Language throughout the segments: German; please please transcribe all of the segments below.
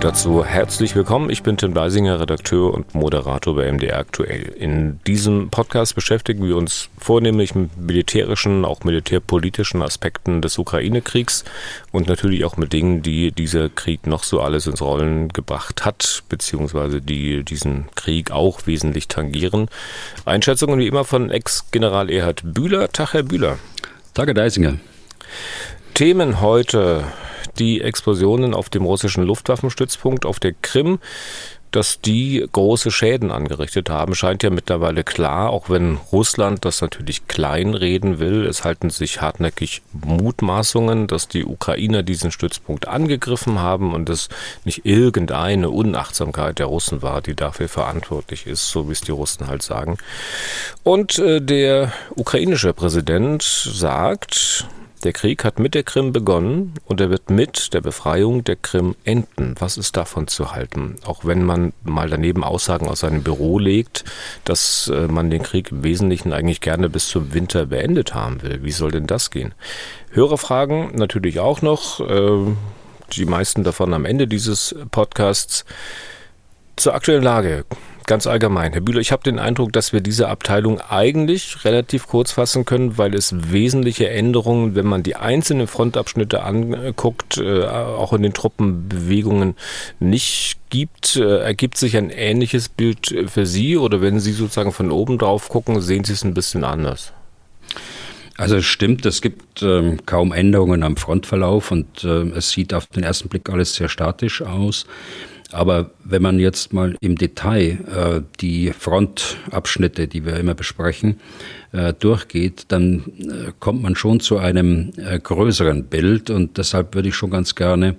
Dazu herzlich willkommen. Ich bin Tim Beisinger, Redakteur und Moderator bei MDR aktuell. In diesem Podcast beschäftigen wir uns vornehmlich mit militärischen, auch militärpolitischen Aspekten des Ukraine-Kriegs und natürlich auch mit Dingen, die dieser Krieg noch so alles ins Rollen gebracht hat, beziehungsweise die diesen Krieg auch wesentlich tangieren. Einschätzungen wie immer von Ex-General Erhard Bühler. Tag, Herr Bühler. Tag, Herr Deisinger. Themen heute die Explosionen auf dem russischen Luftwaffenstützpunkt auf der Krim, dass die große Schäden angerichtet haben, scheint ja mittlerweile klar, auch wenn Russland das natürlich kleinreden will. Es halten sich hartnäckig Mutmaßungen, dass die Ukrainer diesen Stützpunkt angegriffen haben und es nicht irgendeine Unachtsamkeit der Russen war, die dafür verantwortlich ist, so wie es die Russen halt sagen. Und äh, der ukrainische Präsident sagt, der Krieg hat mit der Krim begonnen und er wird mit der Befreiung der Krim enden. Was ist davon zu halten? Auch wenn man mal daneben Aussagen aus seinem Büro legt, dass äh, man den Krieg im Wesentlichen eigentlich gerne bis zum Winter beendet haben will. Wie soll denn das gehen? Hörerfragen natürlich auch noch. Äh, die meisten davon am Ende dieses Podcasts. Zur aktuellen Lage ganz allgemein. Herr Bühler, ich habe den Eindruck, dass wir diese Abteilung eigentlich relativ kurz fassen können, weil es wesentliche Änderungen, wenn man die einzelnen Frontabschnitte anguckt, äh, auch in den Truppenbewegungen nicht gibt. Äh, ergibt sich ein ähnliches Bild für Sie oder wenn Sie sozusagen von oben drauf gucken, sehen Sie es ein bisschen anders? Also es stimmt, es gibt ähm, kaum Änderungen am Frontverlauf und äh, es sieht auf den ersten Blick alles sehr statisch aus. Aber wenn man jetzt mal im Detail äh, die Frontabschnitte, die wir immer besprechen, äh, durchgeht, dann äh, kommt man schon zu einem äh, größeren Bild. Und deshalb würde ich schon ganz gerne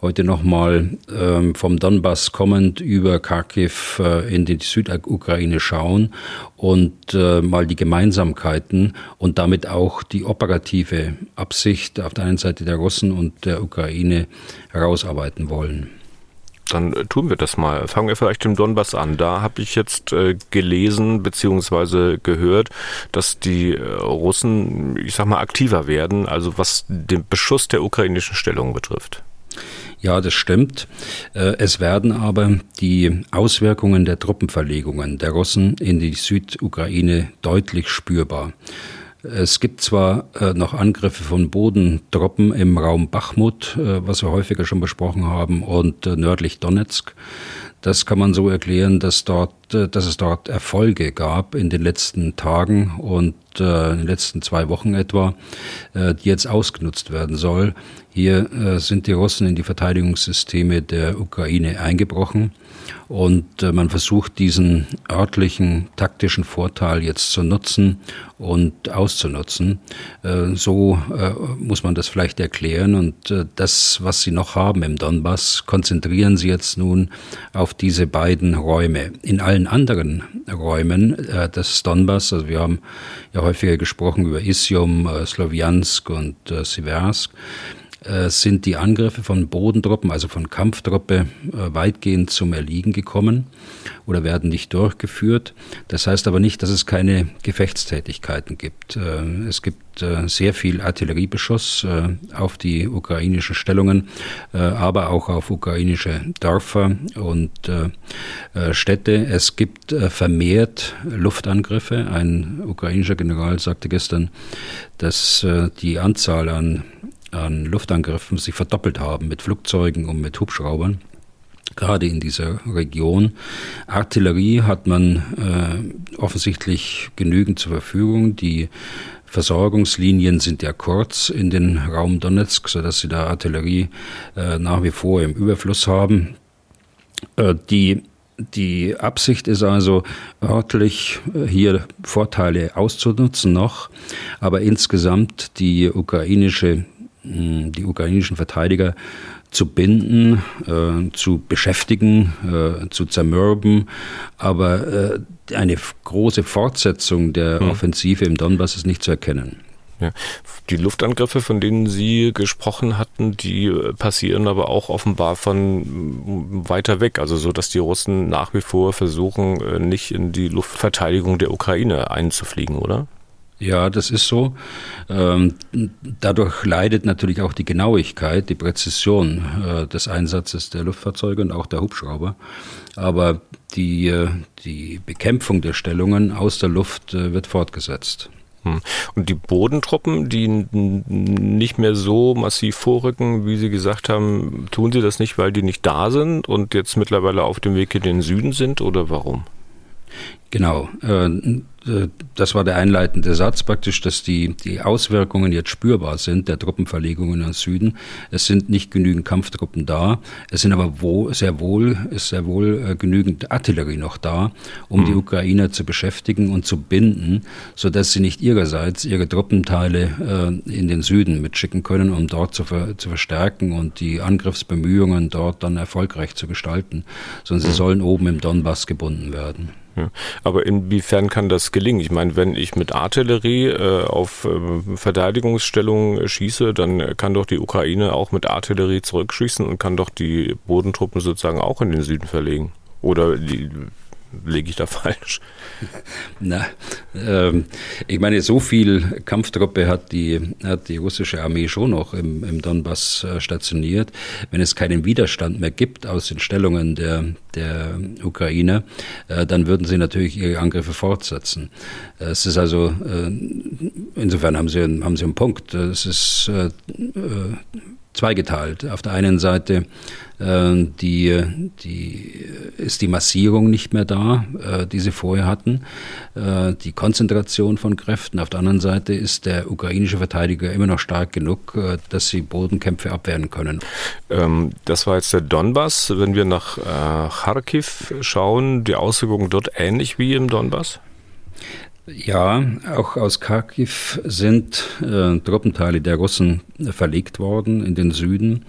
heute nochmal ähm, vom Donbass kommend über Kharkiv äh, in die Südukraine schauen und äh, mal die Gemeinsamkeiten und damit auch die operative Absicht auf der einen Seite der Russen und der Ukraine herausarbeiten wollen. Dann äh, tun wir das mal. Fangen wir vielleicht im Donbass an. Da habe ich jetzt äh, gelesen bzw. gehört, dass die äh, Russen, ich sag mal, aktiver werden, also was den Beschuss der ukrainischen Stellung betrifft. Ja, das stimmt. Äh, es werden aber die Auswirkungen der Truppenverlegungen der Russen in die Südukraine deutlich spürbar. Es gibt zwar äh, noch Angriffe von Bodentruppen im Raum Bachmut, äh, was wir häufiger schon besprochen haben, und äh, nördlich Donetsk. Das kann man so erklären, dass dort, äh, dass es dort Erfolge gab in den letzten Tagen und äh, in den letzten zwei Wochen etwa, äh, die jetzt ausgenutzt werden soll. Hier sind die Russen in die Verteidigungssysteme der Ukraine eingebrochen und äh, man versucht diesen örtlichen taktischen Vorteil jetzt zu nutzen und auszunutzen. Äh, so äh, muss man das vielleicht erklären. Und das, was sie noch haben im Donbass, konzentrieren sie jetzt nun auf diese beiden Räume. In allen anderen Räumen des Donbass, also wir haben ja häufiger gesprochen über Isium, Sloviansk und Siversk, äh, sind die Angriffe von Bodentruppen, also von Kampftruppe, äh, weitgehend zum Erliegen gekommen oder werden nicht durchgeführt. Das heißt aber nicht, dass es keine Gefechtstätigkeiten gibt. Äh, es gibt sehr viel Artilleriebeschuss auf die ukrainischen Stellungen, aber auch auf ukrainische Dörfer und Städte. Es gibt vermehrt Luftangriffe. Ein ukrainischer General sagte gestern, dass die Anzahl an an Luftangriffen sich verdoppelt haben mit Flugzeugen und mit Hubschraubern gerade in dieser Region. Artillerie hat man äh, offensichtlich genügend zur Verfügung. Die Versorgungslinien sind ja kurz in den Raum Donetsk, sodass sie da Artillerie äh, nach wie vor im Überfluss haben. Äh, die die Absicht ist also örtlich äh, hier Vorteile auszunutzen noch, aber insgesamt die ukrainische die ukrainischen Verteidiger zu binden, äh, zu beschäftigen, äh, zu zermürben. Aber äh, eine große Fortsetzung der hm. Offensive im Donbass ist nicht zu erkennen. Ja. Die Luftangriffe, von denen Sie gesprochen hatten, die passieren aber auch offenbar von weiter weg, also so, dass die Russen nach wie vor versuchen, äh, nicht in die Luftverteidigung der Ukraine einzufliegen, oder? Ja, das ist so. Ähm, dadurch leidet natürlich auch die Genauigkeit, die Präzision äh, des Einsatzes der Luftfahrzeuge und auch der Hubschrauber. Aber die, äh, die Bekämpfung der Stellungen aus der Luft wird fortgesetzt. Hm. Und die Bodentruppen, die nicht mehr so massiv vorrücken, wie Sie gesagt haben, tun sie das nicht, weil die nicht da sind und jetzt mittlerweile auf dem Weg in den Süden sind oder warum? Genau. Äh, das war der einleitende Satz praktisch, dass die, die Auswirkungen jetzt spürbar sind der Truppenverlegungen nach Süden. Es sind nicht genügend Kampftruppen da, es sind aber wo, sehr wohl, ist sehr wohl äh, genügend Artillerie noch da, um mhm. die Ukrainer zu beschäftigen und zu binden, so dass sie nicht ihrerseits ihre Truppenteile äh, in den Süden mitschicken können, um dort zu, ver, zu verstärken und die Angriffsbemühungen dort dann erfolgreich zu gestalten, sondern sie mhm. sollen oben im Donbass gebunden werden. Aber inwiefern kann das gelingen? Ich meine, wenn ich mit Artillerie äh, auf äh, Verteidigungsstellungen schieße, dann kann doch die Ukraine auch mit Artillerie zurückschießen und kann doch die Bodentruppen sozusagen auch in den Süden verlegen. Oder die, lege ich da falsch? Na, ähm, ich meine, so viel Kampftruppe hat die, hat die russische Armee schon noch im, im Donbass äh, stationiert. Wenn es keinen Widerstand mehr gibt aus den Stellungen der, der Ukrainer, äh, dann würden sie natürlich ihre Angriffe fortsetzen. Äh, es ist also, äh, insofern haben sie, haben sie einen Punkt. Es ist äh, äh, zweigeteilt. Auf der einen Seite äh, die, die, ist die Massierung nicht mehr da, äh, die sie vorher hatten, äh, die Konzentration von Kräften. Auf der anderen Seite ist der ukrainische Verteidiger immer noch stark genug, äh, dass sie Bodenkämpfe abwehren können. Ähm, das war jetzt der Donbass. Wenn wir nach äh, Kharkiv schauen, die Auswirkungen dort ähnlich wie im Donbass? Ja, auch aus Kharkiv sind äh, Truppenteile der Russen verlegt worden in den Süden.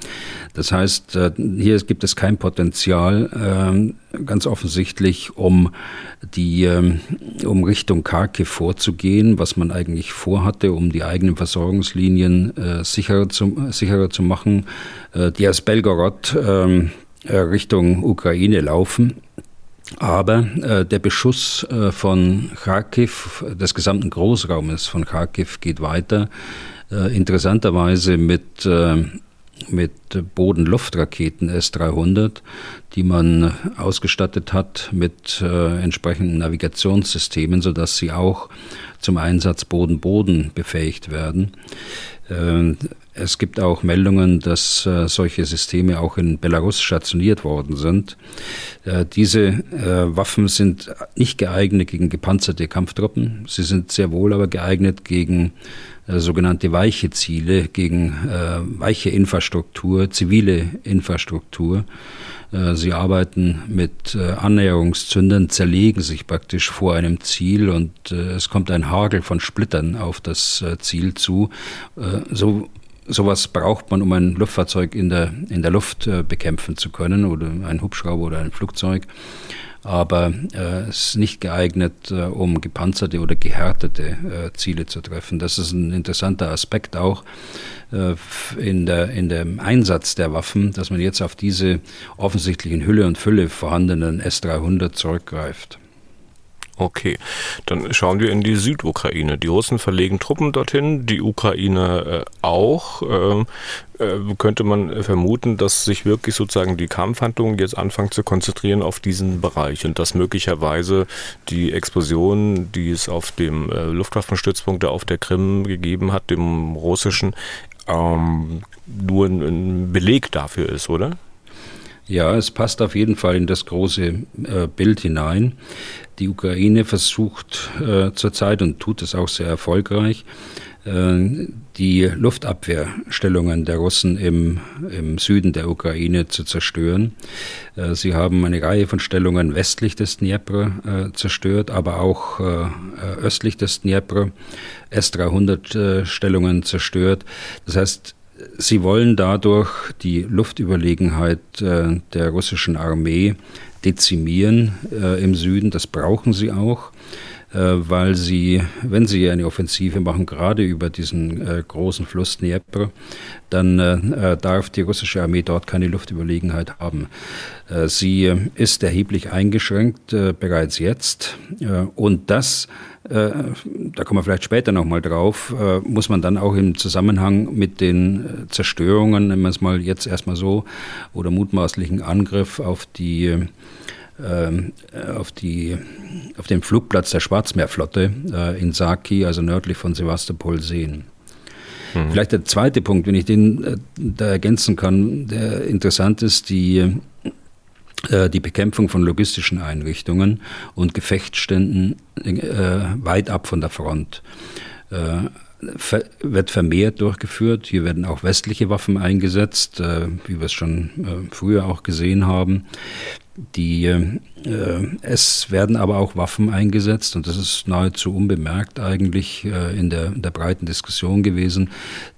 Das heißt, äh, hier gibt es kein Potenzial, äh, ganz offensichtlich, um die, äh, um Richtung Kharkiv vorzugehen, was man eigentlich vorhatte, um die eigenen Versorgungslinien äh, sicherer, zu, sicherer zu machen, äh, die aus Belgorod ähm, Richtung Ukraine laufen. Aber äh, der Beschuss äh, von Kharkiv, des gesamten Großraumes von Kharkiv geht weiter. Äh, interessanterweise mit, äh, mit Boden-Luft-Raketen S-300, die man ausgestattet hat mit äh, entsprechenden Navigationssystemen, sodass sie auch zum Einsatz Boden-Boden befähigt werden. Es gibt auch Meldungen, dass äh, solche Systeme auch in Belarus stationiert worden sind. Äh, diese äh, Waffen sind nicht geeignet gegen gepanzerte Kampftruppen. Sie sind sehr wohl aber geeignet gegen äh, sogenannte weiche Ziele, gegen äh, weiche Infrastruktur, zivile Infrastruktur. Äh, sie arbeiten mit Annäherungszündern, zerlegen sich praktisch vor einem Ziel und es kommt ein Hagel von Splittern auf das Ziel zu. So sowas braucht man, um ein Luftfahrzeug in der, in der Luft äh, bekämpfen zu können oder ein Hubschrauber oder ein Flugzeug. Aber äh, es ist nicht geeignet, äh, um gepanzerte oder gehärtete Ziele zu treffen. Das ist ein interessanter Aspekt auch in, der, in dem Einsatz der Waffen, dass man jetzt auf diese offensichtlich in Hülle und Fülle vorhandenen S-300 zurückgreift. Okay, dann schauen wir in die Südukraine. Die Russen verlegen Truppen dorthin, die Ukraine äh, auch. Ähm, äh, könnte man vermuten, dass sich wirklich sozusagen die Kampfhandlungen jetzt anfangen zu konzentrieren auf diesen Bereich und dass möglicherweise die Explosion, die es auf dem äh, Luftwaffenstützpunkt auf der Krim gegeben hat, dem russischen, ähm, nur ein, ein Beleg dafür ist, oder? Ja, es passt auf jeden Fall in das große äh, Bild hinein. Die Ukraine versucht äh, zurzeit und tut es auch sehr erfolgreich, äh, die Luftabwehrstellungen der Russen im, im Süden der Ukraine zu zerstören. Äh, sie haben eine Reihe von Stellungen westlich des Dnepr äh, zerstört, aber auch äh, östlich des Dnepr S-300 Stellungen zerstört. Das heißt, Sie wollen dadurch die Luftüberlegenheit äh, der russischen Armee dezimieren äh, im Süden. Das brauchen sie auch. weil sie, wenn sie eine Offensive machen, gerade über diesen großen Fluss Dnieper, dann darf die russische Armee dort keine Luftüberlegenheit haben. sie ist erheblich eingeschränkt bereits jetzt und das äh, da kommen wir vielleicht später nochmal drauf, äh, muss man dann auch im Zusammenhang mit den äh, Zerstörungen, nennen wir es mal jetzt erstmal so, oder mutmaßlichen Angriff auf die ähm, auf, die, auf den Flugplatz der Schwarzmeerflotte in Saki, also nördlich von Sevastopol, sehen. Mhm. Vielleicht der zweite Punkt, wenn ich den da ergänzen kann, der interessant ist, die äh, die Bekämpfung von logistischen Einrichtungen und Gefechtsständen äh, weit ab von der Front äh, wird vermehrt durchgeführt. Hier werden auch westliche Waffen eingesetzt, äh, wie wir es schon äh, früher auch gesehen haben. Die, äh, es werden aber auch Waffen eingesetzt und das ist nahezu unbemerkt eigentlich äh, in, der, in der breiten Diskussion gewesen,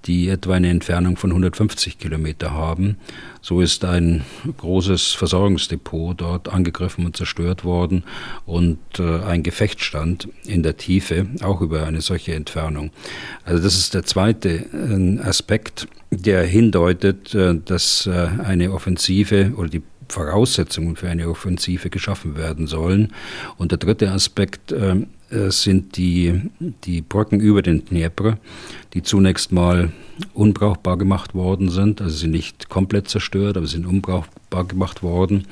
die etwa eine Entfernung von 150 Kilometer haben. So ist ein großes Versorgungsdepot dort angegriffen und zerstört worden und äh, ein Gefechtsstand in der Tiefe, auch über eine solche Entfernung. Also das ist der zweite äh, Aspekt, der hindeutet, äh, dass äh, eine Offensive oder die Voraussetzungen für eine Offensive geschaffen werden sollen. Und der dritte Aspekt äh, sind die, die Brücken über den Dnieper, die zunächst mal unbrauchbar gemacht worden sind. Also sie sind nicht komplett zerstört, aber sie sind unbrauchbar gemacht worden.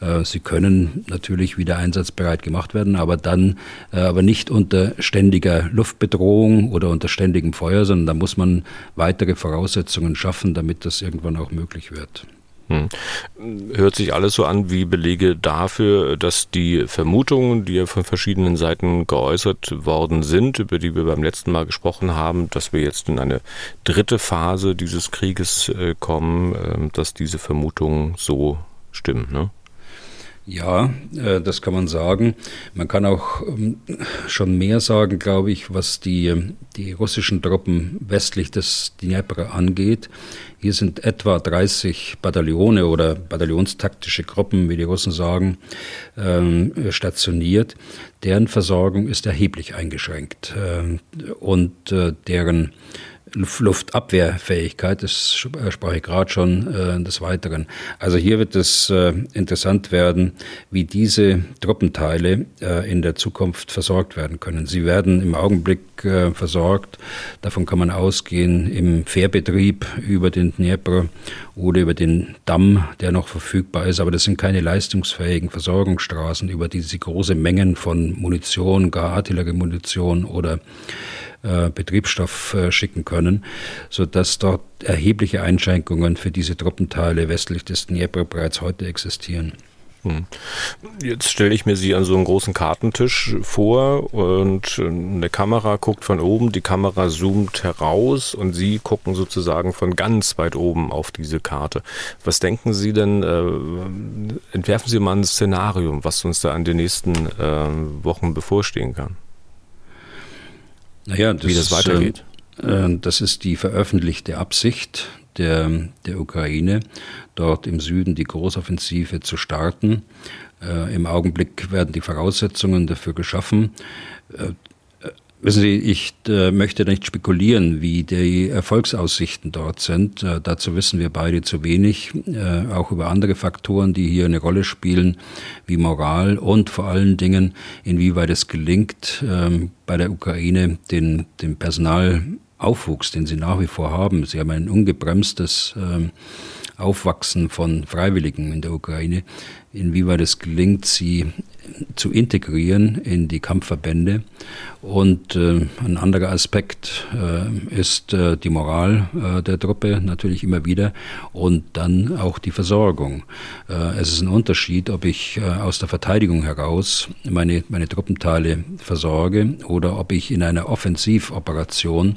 Äh, sie können natürlich wieder einsatzbereit gemacht werden, aber dann äh, aber nicht unter ständiger Luftbedrohung oder unter ständigem Feuer, sondern da muss man weitere Voraussetzungen schaffen, damit das irgendwann auch möglich wird. Hm. Hört sich alles so an wie Belege dafür, dass die Vermutungen, die ja von verschiedenen Seiten geäußert worden sind, über die wir beim letzten Mal gesprochen haben, dass wir jetzt in eine dritte Phase dieses Krieges äh, kommen, ähm, dass diese Vermutungen so stimmen. Ne? Ja, äh, das kann man sagen. Man kann auch ähm, schon mehr sagen, glaube ich, was die, die russischen Truppen westlich des Dnieper angeht. Hier sind etwa 30 Bataillone oder bataillonstaktische Gruppen, wie die Russen sagen, ähm, stationiert. Deren Versorgung ist erheblich eingeschränkt ähm, und äh, deren Luftabwehrfähigkeit, das sprach ich gerade schon äh, des Weiteren. Also hier wird es äh, interessant werden, wie diese Truppenteile äh, in der Zukunft versorgt werden können. Sie werden im Augenblick äh, versorgt, davon kann man ausgehen, im Fährbetrieb über den Dnieper oder über den Damm, der noch verfügbar ist, aber das sind keine leistungsfähigen Versorgungsstraßen, über die sie große Mengen von Munition, gar Artilleriemunition oder äh, Betriebsstoff äh, schicken können, sodass dort erhebliche Einschränkungen für diese Truppenteile westlich des Dnieper bereits heute existieren. Hm. Jetzt stelle ich mir Sie an so einen großen Kartentisch vor und eine Kamera guckt von oben, die Kamera zoomt heraus und Sie gucken sozusagen von ganz weit oben auf diese Karte. Was denken Sie denn, äh, entwerfen Sie mal ein Szenario, was uns da an den nächsten äh, Wochen bevorstehen kann? Naja, das wie das weitergeht. Äh, das ist die veröffentlichte Absicht der, der Ukraine, dort im Süden die Großoffensive zu starten. Äh, Im Augenblick werden die Voraussetzungen dafür geschaffen. Äh, Wissen Sie, ich äh, möchte nicht spekulieren, wie die Erfolgsaussichten dort sind. Äh, dazu wissen wir beide zu wenig. Äh, auch über andere Faktoren, die hier eine Rolle spielen, wie Moral und vor allen Dingen, inwieweit es gelingt, ähm, bei der Ukraine den, den Personalaufwuchs, den sie nach wie vor haben. Sie haben ein ungebremstes ähm, Aufwachsen von Freiwilligen in der Ukraine, inwieweit es gelingt, sie zu integrieren in die Kampfverbände. Und äh, ein anderer Aspekt äh, ist äh, die Moral äh, der Truppe natürlich immer wieder und dann auch die Versorgung. Äh, es ist ein Unterschied, ob ich äh, aus der Verteidigung heraus meine, meine Truppenteile versorge oder ob ich in einer Offensivoperation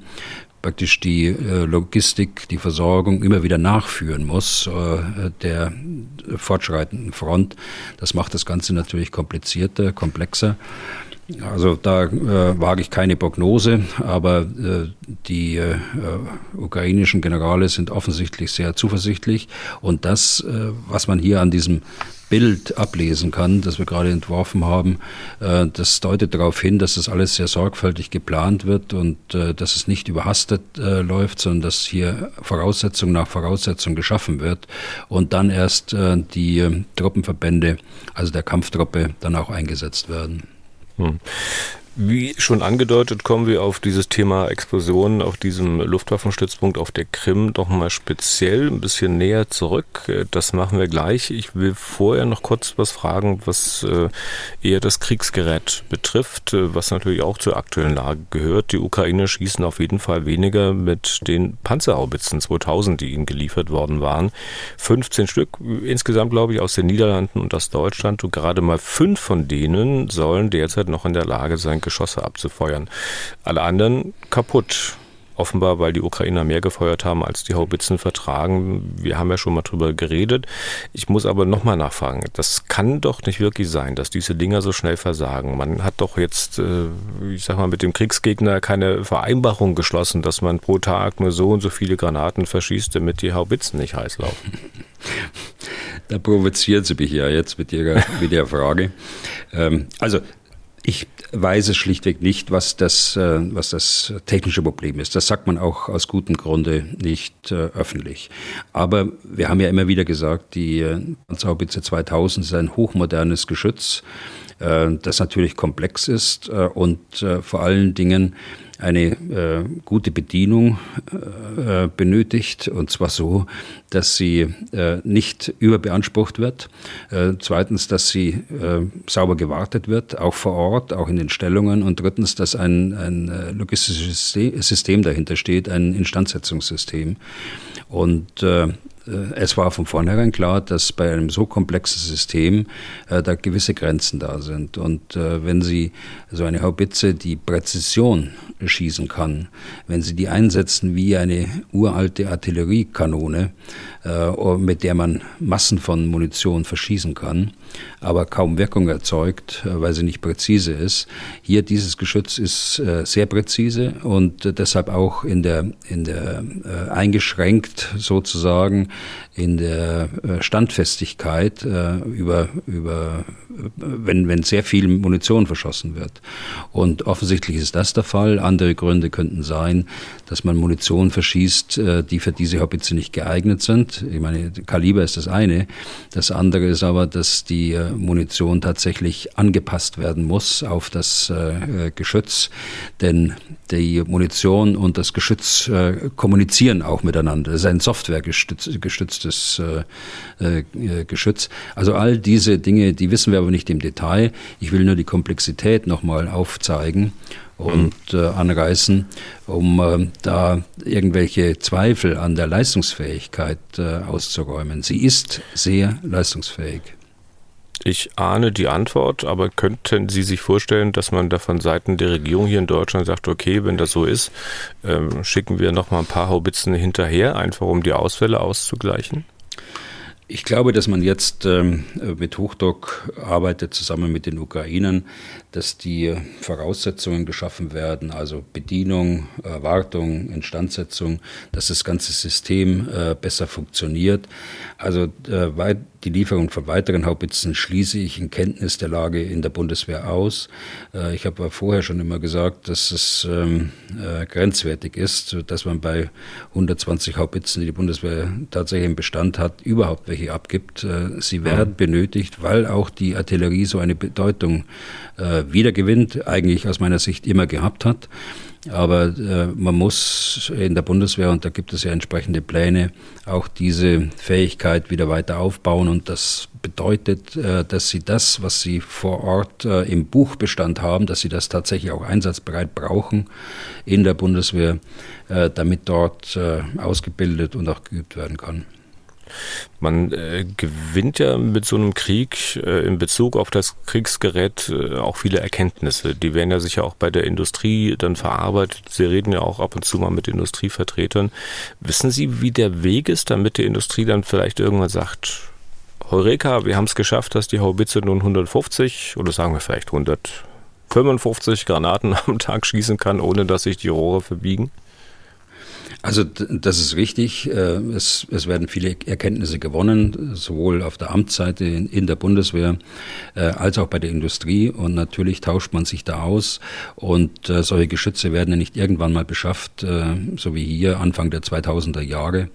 praktisch die äh, Logistik, die Versorgung immer wieder nachführen muss, äh, der fortschreitenden Front. Das macht das Ganze natürlich komplizierter, komplexer. Also da äh, wage ich keine Prognose, aber äh, die äh, ukrainischen Generale sind offensichtlich sehr zuversichtlich. Und das, äh, was man hier an diesem Bild ablesen kann, das wir gerade entworfen haben, äh, das deutet darauf hin, dass das alles sehr sorgfältig geplant wird und äh, dass es nicht überhastet äh, läuft, sondern dass hier Voraussetzung nach Voraussetzung geschaffen wird und dann erst äh, die Truppenverbände, also der Kampftruppe, dann auch eingesetzt werden. Mm. Wie schon angedeutet, kommen wir auf dieses Thema Explosionen auf diesem Luftwaffenstützpunkt auf der Krim doch mal speziell ein bisschen näher zurück. Das machen wir gleich. Ich will vorher noch kurz was fragen, was äh, eher das Kriegsgerät betrifft, äh, was natürlich auch zur aktuellen Lage gehört. Die Ukraine schießen auf jeden Fall weniger mit den Panzerhaubitzen 2000, die ihnen geliefert worden waren. 15 Stück insgesamt, glaube ich, aus den Niederlanden und aus Deutschland. Und gerade mal fünf von denen sollen derzeit noch in der Lage sein, Geschosse abzufeuern. Alle anderen kaputt. Offenbar, weil die Ukrainer mehr gefeuert haben, als die Haubitzen vertragen. Wir haben ja schon mal drüber geredet. Ich muss aber nochmal nachfragen. Das kann doch nicht wirklich sein, dass diese Dinger so schnell versagen. Man hat doch jetzt, äh, ich sag mal, mit dem Kriegsgegner keine Vereinbarung geschlossen, dass man pro Tag nur so und so viele Granaten verschießt, damit die Haubitzen nicht heiß laufen. Da provozieren Sie mich ja jetzt mit Ihrer, mit der Frage. Ähm, also ich weiß es schlichtweg nicht, was das, äh, was das technische Problem ist. Das sagt man auch aus gutem Grunde nicht äh, öffentlich. Aber wir haben ja immer wieder gesagt, die äh, Panzerhaubitze 2000 ist ein hochmodernes Geschütz, das natürlich komplex ist und vor allen Dingen eine äh, gute Bedienung äh, benötigt, und zwar so, dass sie äh, nicht überbeansprucht wird. Äh, zweitens, dass sie äh, sauber gewartet wird, auch vor Ort, auch in den Stellungen. Und drittens, dass ein, ein äh, logistisches System dahinter steht, ein Instandsetzungssystem. Und äh, es war von vornherein klar, dass bei einem so komplexen System äh, da gewisse Grenzen da sind. Und äh, wenn Sie so eine Haubitze die Präzision schießen kann, wenn Sie die einsetzen wie eine uralte Artilleriekanone, äh, mit der man Massen von Munition verschießen kann, aber kaum Wirkung erzeugt, äh, weil sie nicht präzise ist. Hier dieses Geschütz ist äh, sehr präzise und deshalb auch in der, in der eingeschränkt sozusagen in der Standfestigkeit über, über wenn, wenn sehr viel Munition verschossen wird. Und offensichtlich ist das der Fall. Andere Gründe könnten sein, dass man Munition verschießt, die für diese Haubitze nicht geeignet sind. Ich meine, Kaliber ist das eine. Das andere ist aber, dass die äh, Munition tatsächlich angepasst werden muss auf das äh, Geschütz, denn die Munition und das Geschütz äh, kommunizieren auch miteinander. Das ist ein softwaregestütztes äh, äh, Geschütz. Also all diese Dinge, die wissen wir aber nicht im Detail. Ich will nur die Komplexität nochmal aufzeigen und äh, anreißen, um äh, da irgendwelche Zweifel an der Leistungsfähigkeit äh, auszuräumen. Sie ist sehr leistungsfähig. Ich ahne die Antwort, aber könnten Sie sich vorstellen, dass man da von Seiten der Regierung hier in Deutschland sagt, okay, wenn das so ist, ähm, schicken wir noch mal ein paar Haubitzen hinterher, einfach um die Ausfälle auszugleichen? Ich glaube, dass man jetzt ähm, mit Hochdruck arbeitet, zusammen mit den Ukrainern, dass die Voraussetzungen geschaffen werden, also Bedienung, Wartung, Instandsetzung, dass das ganze System äh, besser funktioniert. Also äh, die Lieferung von weiteren Haubitzen schließe ich in Kenntnis der Lage in der Bundeswehr aus. Äh, ich habe vorher schon immer gesagt, dass es ähm, äh, grenzwertig ist, dass man bei 120 Haubitzen, die die Bundeswehr tatsächlich im Bestand hat, überhaupt welche abgibt. Äh, sie werden benötigt, weil auch die Artillerie so eine Bedeutung wiedergewinnt, eigentlich aus meiner Sicht immer gehabt hat. Aber äh, man muss in der Bundeswehr, und da gibt es ja entsprechende Pläne, auch diese Fähigkeit wieder weiter aufbauen. Und das bedeutet, äh, dass sie das, was sie vor Ort äh, im Buchbestand haben, dass sie das tatsächlich auch einsatzbereit brauchen in der Bundeswehr, äh, damit dort äh, ausgebildet und auch geübt werden kann. Man äh, gewinnt ja mit so einem Krieg äh, in Bezug auf das Kriegsgerät äh, auch viele Erkenntnisse. Die werden ja sicher auch bei der Industrie dann verarbeitet. Sie reden ja auch ab und zu mal mit Industrievertretern. Wissen Sie, wie der Weg ist, damit die Industrie dann vielleicht irgendwann sagt, Heureka, wir haben es geschafft, dass die Haubitze nun 150 oder sagen wir vielleicht 100 55 Granaten am Tag schießen kann, ohne dass sich die Rohre verbiegen? Also das ist richtig. Äh, es, es, werden viele Erkenntnisse gewonnen, sowohl auf der Amtsseite in, in, der Bundeswehr äh, als auch bei der Industrie. Und natürlich tauscht man sich da aus. Und äh, solche Geschütze werden ja nicht irgendwann mal beschafft, so wie hier Anfang der 2000er Jahre,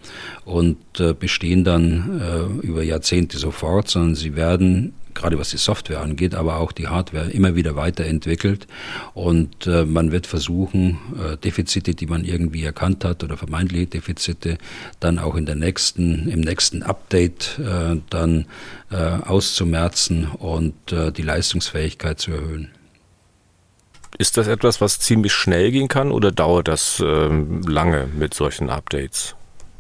und bestehen dann über Jahrzehnte sofort, sondern sie werden gerade was die Software angeht, aber auch die Hardware immer wieder weiterentwickelt. Und äh, man wird versuchen, äh, Defizite, die man irgendwie erkannt hat oder vermeintliche Defizite, dann auch in der nächsten, im nächsten Update äh, dann äh, auszumerzen und äh, die Leistungsfähigkeit zu erhöhen. Ist das etwas, was ziemlich schnell gehen kann oder dauert das ähm, lange mit solchen Updates?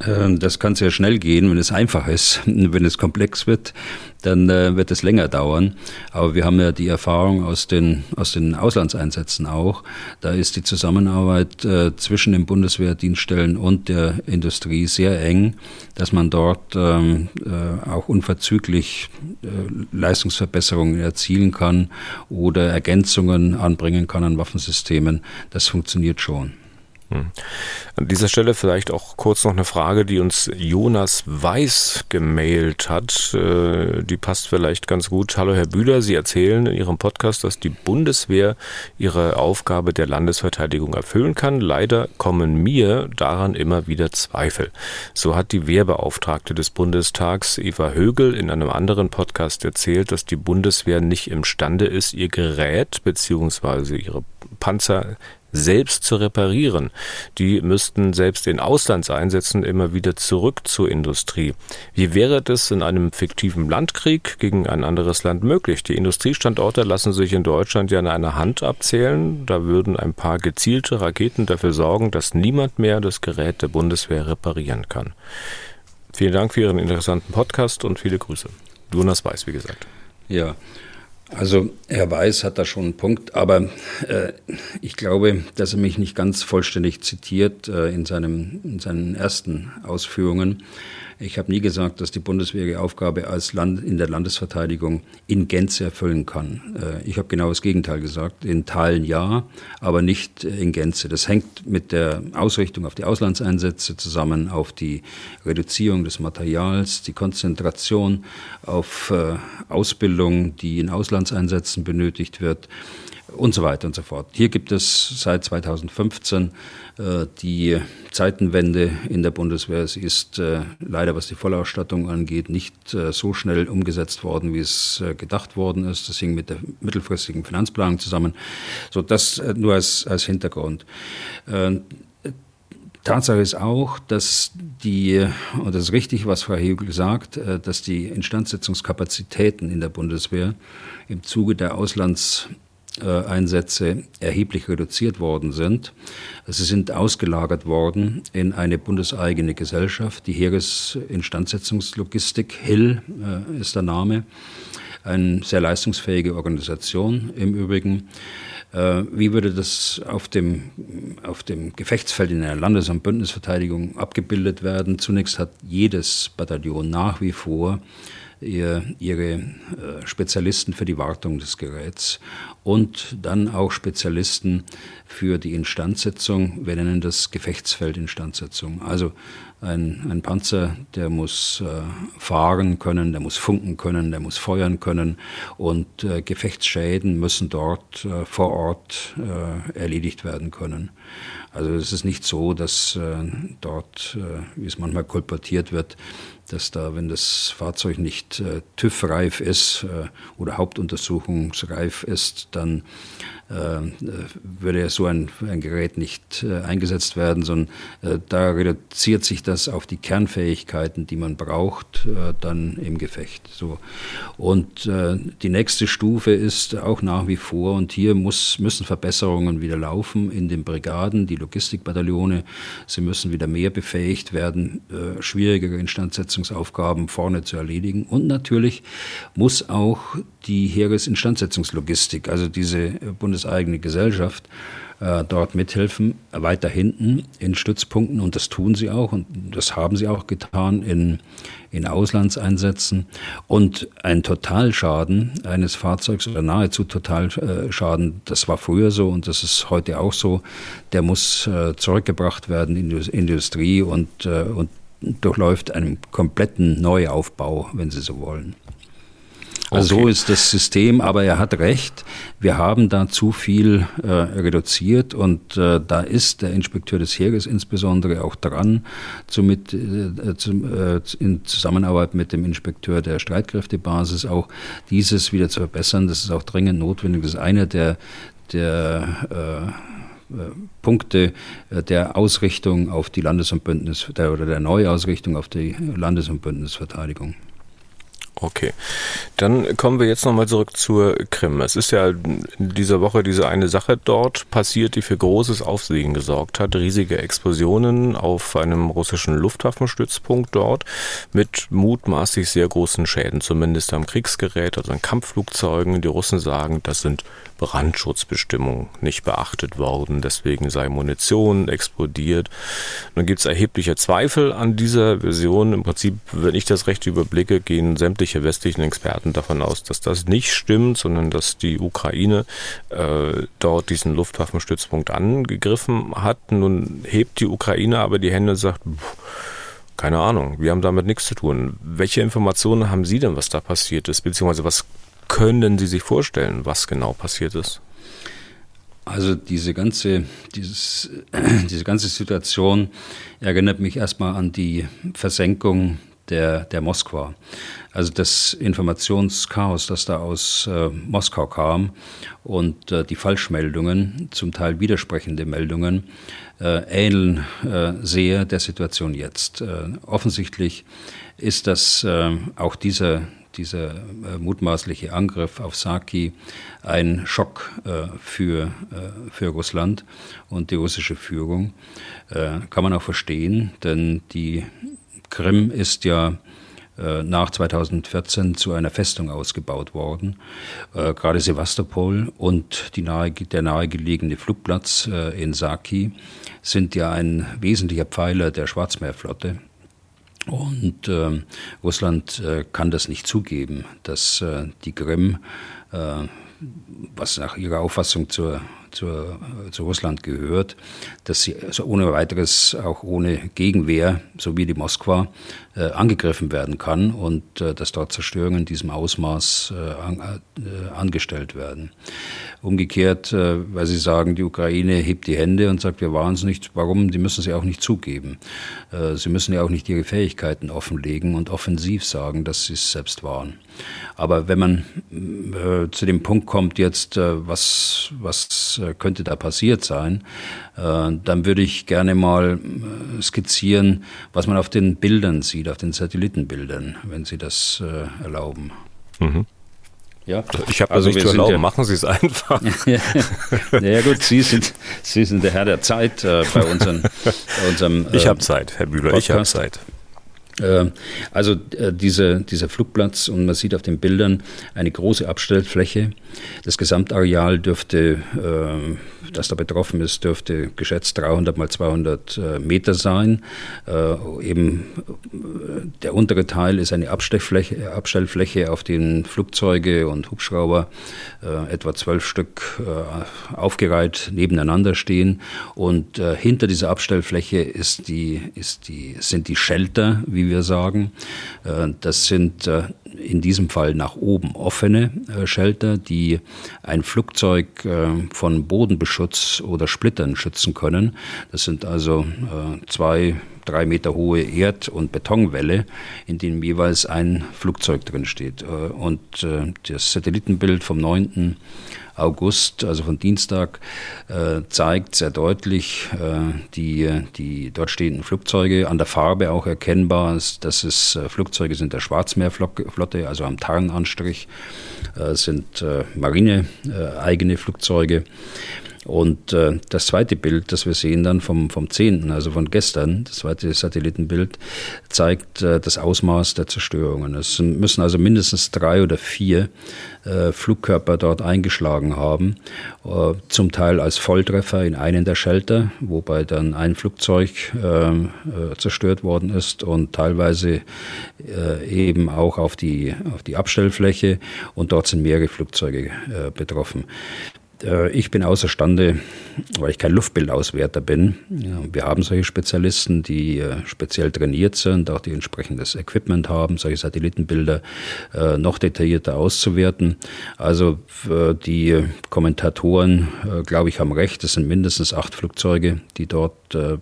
Ähm, das kann sehr schnell gehen, wenn es einfach ist. Wenn es komplex wird, dann äh, wird es länger dauern. Aber wir haben ja die Erfahrung aus den, aus den Auslandseinsätzen auch. Da ist die Zusammenarbeit äh, zwischen den Bundeswehrdienststellen und der Industrie sehr eng, dass man dort ähm, äh, auch unverzüglich Leistungsverbesserungen erzielen kann oder Ergänzungen anbringen kann an Waffensystemen. Das funktioniert schon. Hm. An dieser Stelle vielleicht auch kurz noch eine Frage, die uns Jonas Weiß gemailt hat. Äh, die passt vielleicht ganz gut. Hallo Herr Bühler, Sie erzählen in Ihrem Podcast, dass die Bundeswehr ihre Aufgabe der Landesverteidigung erfüllen kann. Leider kommen mir daran immer wieder Zweifel. So hat die Wehrbeauftragte des Bundestags Eva Högel in einem anderen Podcast erzählt, dass die Bundeswehr nicht imstande ist, ihr Gerät bzw. ihre Panzer selbst zu reparieren. Die müssten selbst in Auslandseinsätzen immer wieder zurück zur Industrie. Wie wäre das in einem fiktiven Landkrieg gegen ein anderes Land möglich? Die Industriestandorte lassen sich in Deutschland ja in einer Hand abzählen. Da würden ein paar gezielte Raketen dafür sorgen, dass niemand mehr das Gerät der Bundeswehr reparieren kann. Vielen Dank für Ihren interessanten Podcast und viele Grüße. Jonas Weiß, wie gesagt. Ja, also Herr Weiß hat da schon einen Punkt, aber äh, ich glaube, dass er mich nicht ganz vollständig zitiert äh, in, seinem, in seinen ersten Ausführungen. Ich habe nie gesagt, dass die Bundeswehr ihre Aufgabe als Land in der Landesverteidigung in Gänze erfüllen kann. Äh, ich habe genau das Gegenteil gesagt. In Teilen ja, aber nicht in Gänze. Das hängt mit der Ausrichtung auf die Auslandseinsätze zusammen, auf die Reduzierung des Materials, die Konzentration auf äh, Ausbildung, die in Auslandseinsätzen benötigt wird und so weiter und so fort. Hier gibt es seit 2015 äh, die Zeitenwende in der Bundeswehr. Sie ist äh, leider, was die Vollausstattung angeht, nicht äh, so schnell umgesetzt worden, wie es äh, gedacht worden ist. Das hing mit der mittelfristigen Finanzplanung zusammen. So, das äh, nur als, als Hintergrund. Äh, Tatsache ist auch, dass die, und das ist richtig, was Frau Hegel sagt, dass die Instandsetzungskapazitäten in der Bundeswehr im Zuge der Auslands äh, erheblich reduziert worden sind. Sie sind ausgelagert worden in eine bundeseigene Gesellschaft, die Heeresinstandsetzungslogistik, HIL äh, ist der Name, eine sehr leistungsfähige Organisation im Übrigen. Äh, wie würde das auf dem, auf dem Gefechtsfeld in der Landes- und Bündnisverteidigung abgebildet werden? Zunächst hat jedes Bataillon nach wie vor ihr, ihre äh, Spezialisten für die Wartung des Geräts und dann auch Spezialisten für die Instandsetzung. Wir nennen das Gefechtsfeld Instandsetzung. Also ein, ein Panzer, der muss äh, fahren können, der muss funken können, der muss feuern können und äh, Gefechtsschäden müssen dort äh, vor Ort äh, erledigt werden können. Also es ist nicht so, dass äh, dort, äh, wie es manchmal kolportiert wird, dass da, wenn das Fahrzeug nicht äh, TÜV-reif ist äh, oder Hauptuntersuchungsreif ist, dann äh, würde so ein, ein Gerät nicht äh, eingesetzt werden, sondern äh, da reduziert sich das auf die Kernfähigkeiten, die man braucht, äh, dann im Gefecht. So. Und die nächste Stufe ist auch nach wie vor, und hier muss, müssen Verbesserungen wieder laufen in den Brigaden, die Logistikbataillone, sie müssen wieder mehr befähigt werden, schwierigere Instandsetzungsaufgaben vorne zu erledigen. Und natürlich muss auch die Heeresinstandsetzungslogistik, also diese Bundes bundeseigene Gesellschaft äh, dort mithelfen, weiter hinten in Stützpunkten. Und das tun sie auch. Und das haben sie auch getan in, in Auslandseinsätzen. Und ein Totalschaden eines Fahrzeugs oder nahezu Totalschaden, das war früher so und das ist heute auch so, der muss äh, zurückgebracht werden in die Industrie und, äh, und durchläuft einen kompletten Neuaufbau, wenn Sie so wollen. Also okay. so ist das System, aber er hat recht. Wir haben da zu viel äh, reduziert und äh, da ist der Inspekteur des Heeres insbesondere auch dran, zu mit, äh, zu, äh, in Zusammenarbeit mit dem Inspekteur der Streitkräftebasis auch dieses wieder zu verbessern. Das ist auch dringend notwendig. Das ist einer der, der äh, äh, Punkte der Ausrichtung auf die Landes- und Bündnis der, oder der Neuausrichtung auf die Landes- und Bündnisverteidigung. Okay, dann kommen wir jetzt nochmal zurück zur Krim. Es ist ja in dieser Woche diese eine Sache dort passiert, die für großes Aufsehen gesorgt hat. Riesige Explosionen auf einem russischen Luftwaffenstützpunkt dort mit mutmaßlich sehr großen Schäden, zumindest am Kriegsgerät, also an Kampfflugzeugen. Die Russen sagen, das sind Brandschutzbestimmungen nicht beachtet worden, deswegen sei Munition explodiert. Nun gibt es erhebliche Zweifel an dieser Version. Im Prinzip, wenn ich das recht überblicke, gehen sämtliche westlichen Experten davon aus, dass das nicht stimmt, sondern dass die Ukraine äh, dort diesen Luftwaffenstützpunkt angegriffen hat. Nun hebt die Ukraine aber die Hände und sagt, pff, keine Ahnung, wir haben damit nichts zu tun. Welche Informationen haben Sie denn, was da passiert ist, beziehungsweise was können Sie sich vorstellen, was genau passiert ist? Also diese ganze, dieses, diese ganze Situation erinnert mich erstmal an die Versenkung der, der Moskwa. Also das Informationschaos, das da aus äh, Moskau kam und äh, die Falschmeldungen, zum Teil widersprechende Meldungen, äh, ähneln äh, sehr der Situation jetzt. Äh, offensichtlich ist das äh, auch dieser dieser äh, mutmaßliche Angriff auf Saki ein Schock äh, für, äh, für Russland und die russische Führung. Äh, kann man auch verstehen, denn die Krim ist ja äh, nach 2014 zu einer Festung ausgebaut worden. Äh, gerade Sevastopol und nahe, der nahegelegene Flugplatz in Saki sind ja ein wesentlicher Pfeiler der Schwarzmeerflotte. Und äh, Russland äh, kann das nicht zugeben, dass äh, die Krim, äh, was nach ihrer Auffassung zur zur, zu Russland gehört, dass sie also ohne weiteres, auch ohne Gegenwehr, so wie die Moskwa, äh, angegriffen werden kann und äh, dass dort Zerstörungen in diesem Ausmaß äh, an, äh, angestellt werden. Umgekehrt, äh, weil Sie sagen, die Ukraine hebt die Hände und sagt, wir waren es nicht. Warum? Die müssen sie auch nicht zugeben. Äh, sie müssen ja auch nicht ihre Fähigkeiten offenlegen und offensiv sagen, dass sie es selbst waren. Aber wenn man zu dem Punkt kommt jetzt, was, was könnte da passiert sein, dann würde ich gerne mal skizzieren, was man auf den Bildern sieht, auf den Satellitenbildern, wenn Sie das äh, erlauben. Mhm. Ja, ich habe also nicht zu erlauben, ja, machen Sie es einfach. ja, gut, Sie sind, Sie sind der Herr der Zeit äh, bei, unseren, bei unserem. Äh, ich habe Zeit, Herr Bühler, Podcast. ich habe Zeit. Äh, also äh, diese, dieser Flugplatz und man sieht auf den Bildern eine große Abstellfläche. Das Gesamtareal dürfte, äh, das da betroffen ist, dürfte geschätzt 300 mal 200 Meter sein. Eben der untere Teil ist eine Abstellfläche, Abstellfläche, auf denen Flugzeuge und Hubschrauber etwa zwölf Stück aufgereiht nebeneinander stehen. Und hinter dieser Abstellfläche ist die, ist die, sind die Shelter, wie wir sagen. Äh, das sind äh, in diesem Fall nach oben offene äh, Shelter, die ein Flugzeug von Bodenbeschutz oder Splittern schützen können. Das sind also zwei, drei Meter hohe Erd- und Betonwälle, in denen jeweils ein Flugzeug drin steht. Und das Satellitenbild vom 9. August, also von Dienstag, äh, zeigt sehr deutlich äh, die, die dort stehenden Flugzeuge, an der Farbe auch erkennbar, dass es äh, Flugzeuge sind der Schwarzmeerflotte, also am Tarnanstrich, äh, sind äh, Marine äh, eigene Flugzeuge. Und äh, das zweite Bild, das wir sehen dann vom, vom 10., also von gestern, das zweite Satellitenbild, zeigt äh, das Ausmaß der Zerstörungen. Es müssen also mindestens drei oder vier äh, Flugkörper dort eingeschlagen haben, äh, zum Teil als Volltreffer in einen der Shelter, wobei dann ein Flugzeug ähm, äh, zerstört worden ist und teilweise äh, eben auch auf die, auf die Abstellfläche und dort sind mehrere Flugzeuge betroffen. Äh, ich bin außerstande, weil ich kein Luftbildauswerter bin. Wir haben solche Spezialisten, die äh, speziell trainiert sind, auch die entsprechendes Equipment haben, solche Satellitenbilder äh, noch detaillierter auszuwerten. Also die Kommentatoren, glaube ich, haben recht. Es sind mindestens acht Flugzeuge, die dort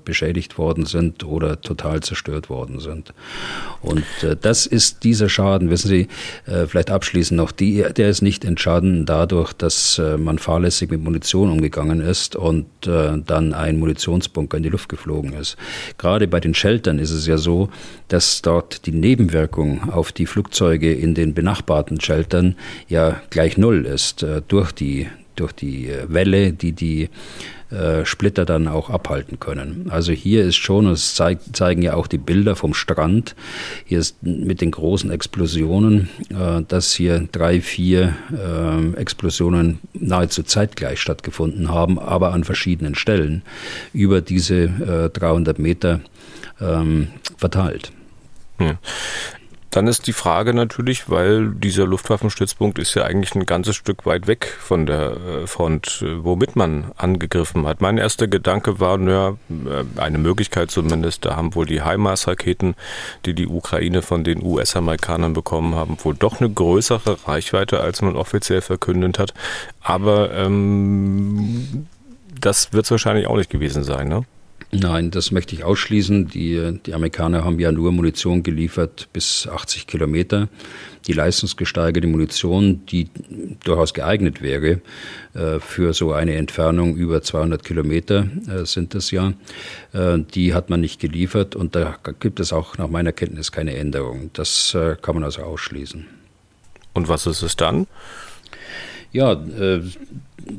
beschädigt worden sind oder total zerstört worden sind. Und das ist dieser Schaden, wissen Sie, vielleicht abschließend noch, die, der ist nicht entscheidend dadurch, dass man fahrlässig fahrlässig mit Munition umgegangen ist und äh, dann ein Munitionsbunker in die Luft geflogen ist. Gerade bei den Sheltern ist es ja so, dass dort die Nebenwirkung auf die Flugzeuge in den benachbarten Sheltern ja gleich null ist äh, durch die durch die äh, Welle, die die äh, Splitter dann auch abhalten können. Also hier ist schon, es zeig, zeigen ja auch die Bilder vom Strand, hier ist mit den großen Explosionen, äh, dass hier drei, vier äh, Explosionen nahezu zeitgleich stattgefunden haben, aber an verschiedenen Stellen über diese 300 Meter ähm, verteilt. Ja. Dann ist die Frage natürlich, weil dieser Luftwaffenstützpunkt ist ja eigentlich ein ganzes Stück weit weg von der äh, Front, äh, womit man angegriffen hat. Mein erster Gedanke war, naja, äh, eine Möglichkeit zumindest, da haben wohl die HIMARS-Raketen, die die Ukraine von den US-Amerikanern bekommen haben, wohl doch eine größere Reichweite, als man offiziell verkündet hat. Aber ähm, das wird es wahrscheinlich auch nicht gewesen sein, ne? Nein, das möchte ich ausschließen. Die, die Amerikaner haben ja nur Munition geliefert bis 80 Kilometer. Die leistungsgesteigerte Munition, die durchaus geeignet wäre äh, für so eine Entfernung über 200 Kilometer, äh, sind das ja, äh, die hat man nicht geliefert und da gibt es auch nach meiner Kenntnis keine Änderung. Das kann man also ausschließen. Und was ist es dann? Ja, äh,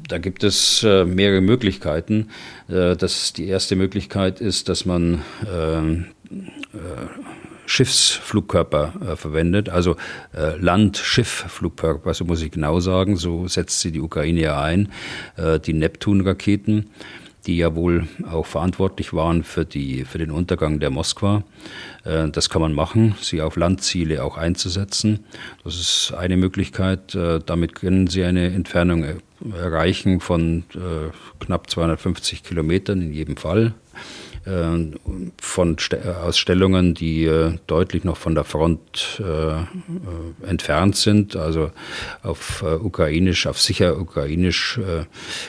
da gibt es äh, mehrere Möglichkeiten. Äh, das, die erste Möglichkeit ist, dass man ähm, Schiffsflugkörper verwendet, also Land-Schiff-Flugkörper, so muss ich genau sagen, so setzt sie die Ukraine ja ein, die Neptun-Raketen die ja wohl auch verantwortlich waren für, die, für den Untergang der Moskwa. Äh, das kann man machen, sie auf Landziele auch einzusetzen. Das ist eine Möglichkeit. Äh, damit können Sie eine Entfernung erreichen von äh, knapp 250 Kilometern in jedem Fall. Äh, von Ausstellungen, die äh, deutlich noch von der Front äh, entfernt sind, also auf ukrainisch, auf sicher ukrainisch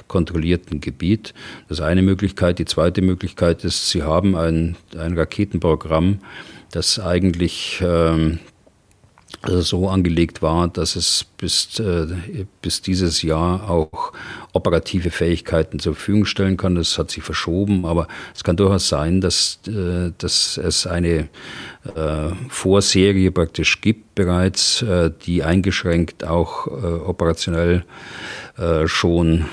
kontrollierten Gebiet. Das ist eine Möglichkeit. Die zweite Möglichkeit ist, Sie haben ein, ein Raketenprogramm, das eigentlich ähm, so angelegt war, dass es bis, äh, bis dieses Jahr auch operative Fähigkeiten zur Verfügung stellen kann. Das hat sich verschoben, aber es kann durchaus sein, dass, äh, dass es eine äh, Vorserie praktisch gibt bereits, äh, die eingeschränkt auch äh, operationell äh, schon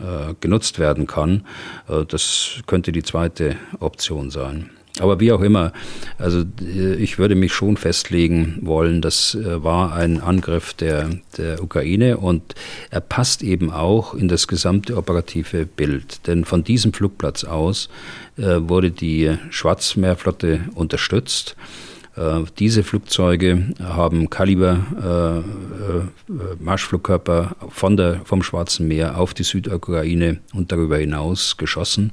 äh, genutzt werden kann. Äh, das könnte die zweite Option sein. Aber wie auch immer, also äh, ich würde mich schon festlegen wollen, das äh, war ein Angriff der, der Ukraine und er passt eben auch in das gesamte operative Bild. Denn von diesem Flugplatz aus äh, wurde die Schwarzmeerflotte unterstützt. Äh, diese Flugzeuge haben Kaliber äh, äh, Marschflugkörper von der, vom Schwarzen Meer auf die Südukraine und darüber hinaus geschossen.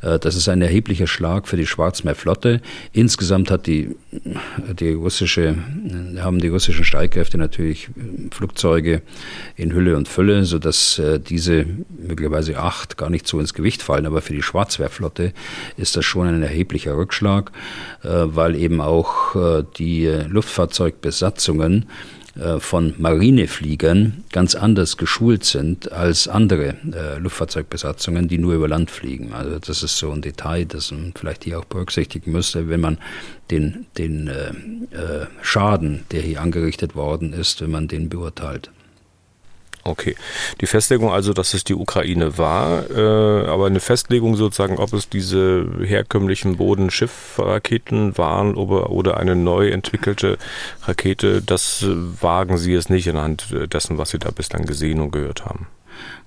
das ist ein erheblicher Schlag für die Schwarzmeerflotte. Insgesamt hat die, die russische, haben die russischen Streitkräfte natürlich Flugzeuge in Hülle und Fülle, sodass diese möglicherweise acht gar nicht so ins Gewicht fallen. Aber für die Schwarzmeerflotte ist das schon ein erheblicher Rückschlag, weil eben auch äh, die Luftfahrzeugbesatzungen äh, von Marinefliegern ganz anders geschult sind als andere äh, Luftfahrzeugbesatzungen, die nur über Land fliegen. Also das ist so ein Detail, das man vielleicht hier auch berücksichtigen müsste, wenn man den, den Schaden, der hier angerichtet worden ist, wenn man den beurteilt. Okay. Die Festlegung also, dass es die Ukraine war, äh, aber eine Festlegung sozusagen, ob es diese herkömmlichen Bodenschiffraketen waren oder, oder eine neu entwickelte Rakete, das wagen Sie es nicht anhand dessen, was Sie da bislang gesehen und gehört haben.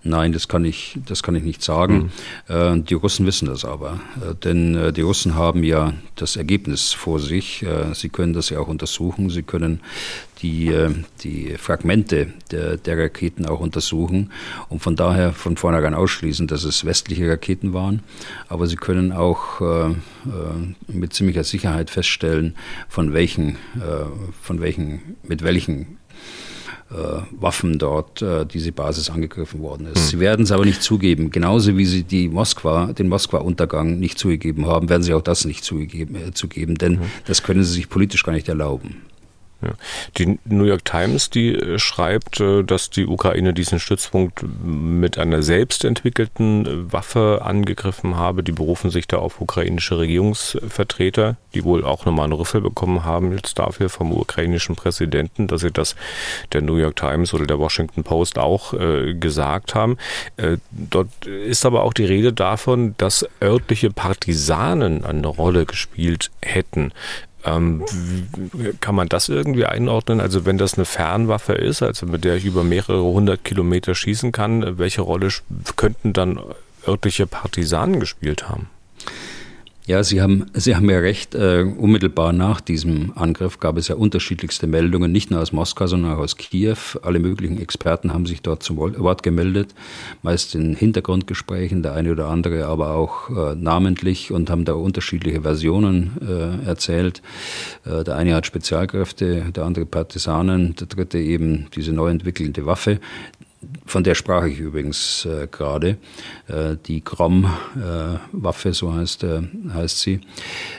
Nein, das kann ich, das kann ich nicht sagen. Mhm. die Russen wissen das aber, denn die Russen haben ja das Ergebnis vor sich. sie können das ja auch untersuchen. Sie können die, die Fragmente der, der Raketen auch untersuchen und von daher von vornherein ausschließen, dass es westliche Raketen waren. Aber sie können auch äh, mit ziemlicher Sicherheit feststellen, von welchen, äh, von welchen, mit welchen äh, Waffen dort äh, diese Basis angegriffen worden ist. Mhm. Sie werden es aber nicht zugeben. Genauso wie sie die Moskwa, den Moskwa-Untergang nicht zugegeben haben, werden sie auch das nicht zugeben, äh, zugeben denn mhm. das können sie sich politisch gar nicht erlauben. Die New York Times, die äh, schreibt, äh, dass die Ukraine diesen Stützpunkt mit einer selbst entwickelten äh, Waffe angegriffen habe. Die berufen sich da auf ukrainische Regierungsvertreter, die wohl auch nochmal einen Rüffel bekommen haben jetzt dafür vom ukrainischen Präsidenten, dass sie das der New York Times oder der Washington Post auch äh, gesagt haben. Äh, dort ist aber auch die Rede davon, dass örtliche Partisanen eine Rolle gespielt hätten. Ähm, kann man das irgendwie einordnen? Also wenn das eine Fernwaffe ist, also mit der ich über mehrere hundert Kilometer schießen kann, welche Rolle könnten dann örtliche Partisanen gespielt haben? Ja, Sie haben, Sie haben ja recht. Äh, unmittelbar nach diesem Angriff gab es ja unterschiedlichste Meldungen, nicht nur aus Moskau, sondern auch aus Kiew. Alle möglichen Experten haben sich dort zum Wort gemeldet, meist in Hintergrundgesprächen, der eine oder andere aber auch äh, namentlich und haben da unterschiedliche Versionen äh, erzählt. Äh, der eine hat Spezialkräfte, der andere Partisanen, der dritte eben diese neu entwickelte Waffe von der sprach ich übrigens äh, gerade, äh, die Grom-Waffe, äh, so heißt, äh, heißt sie.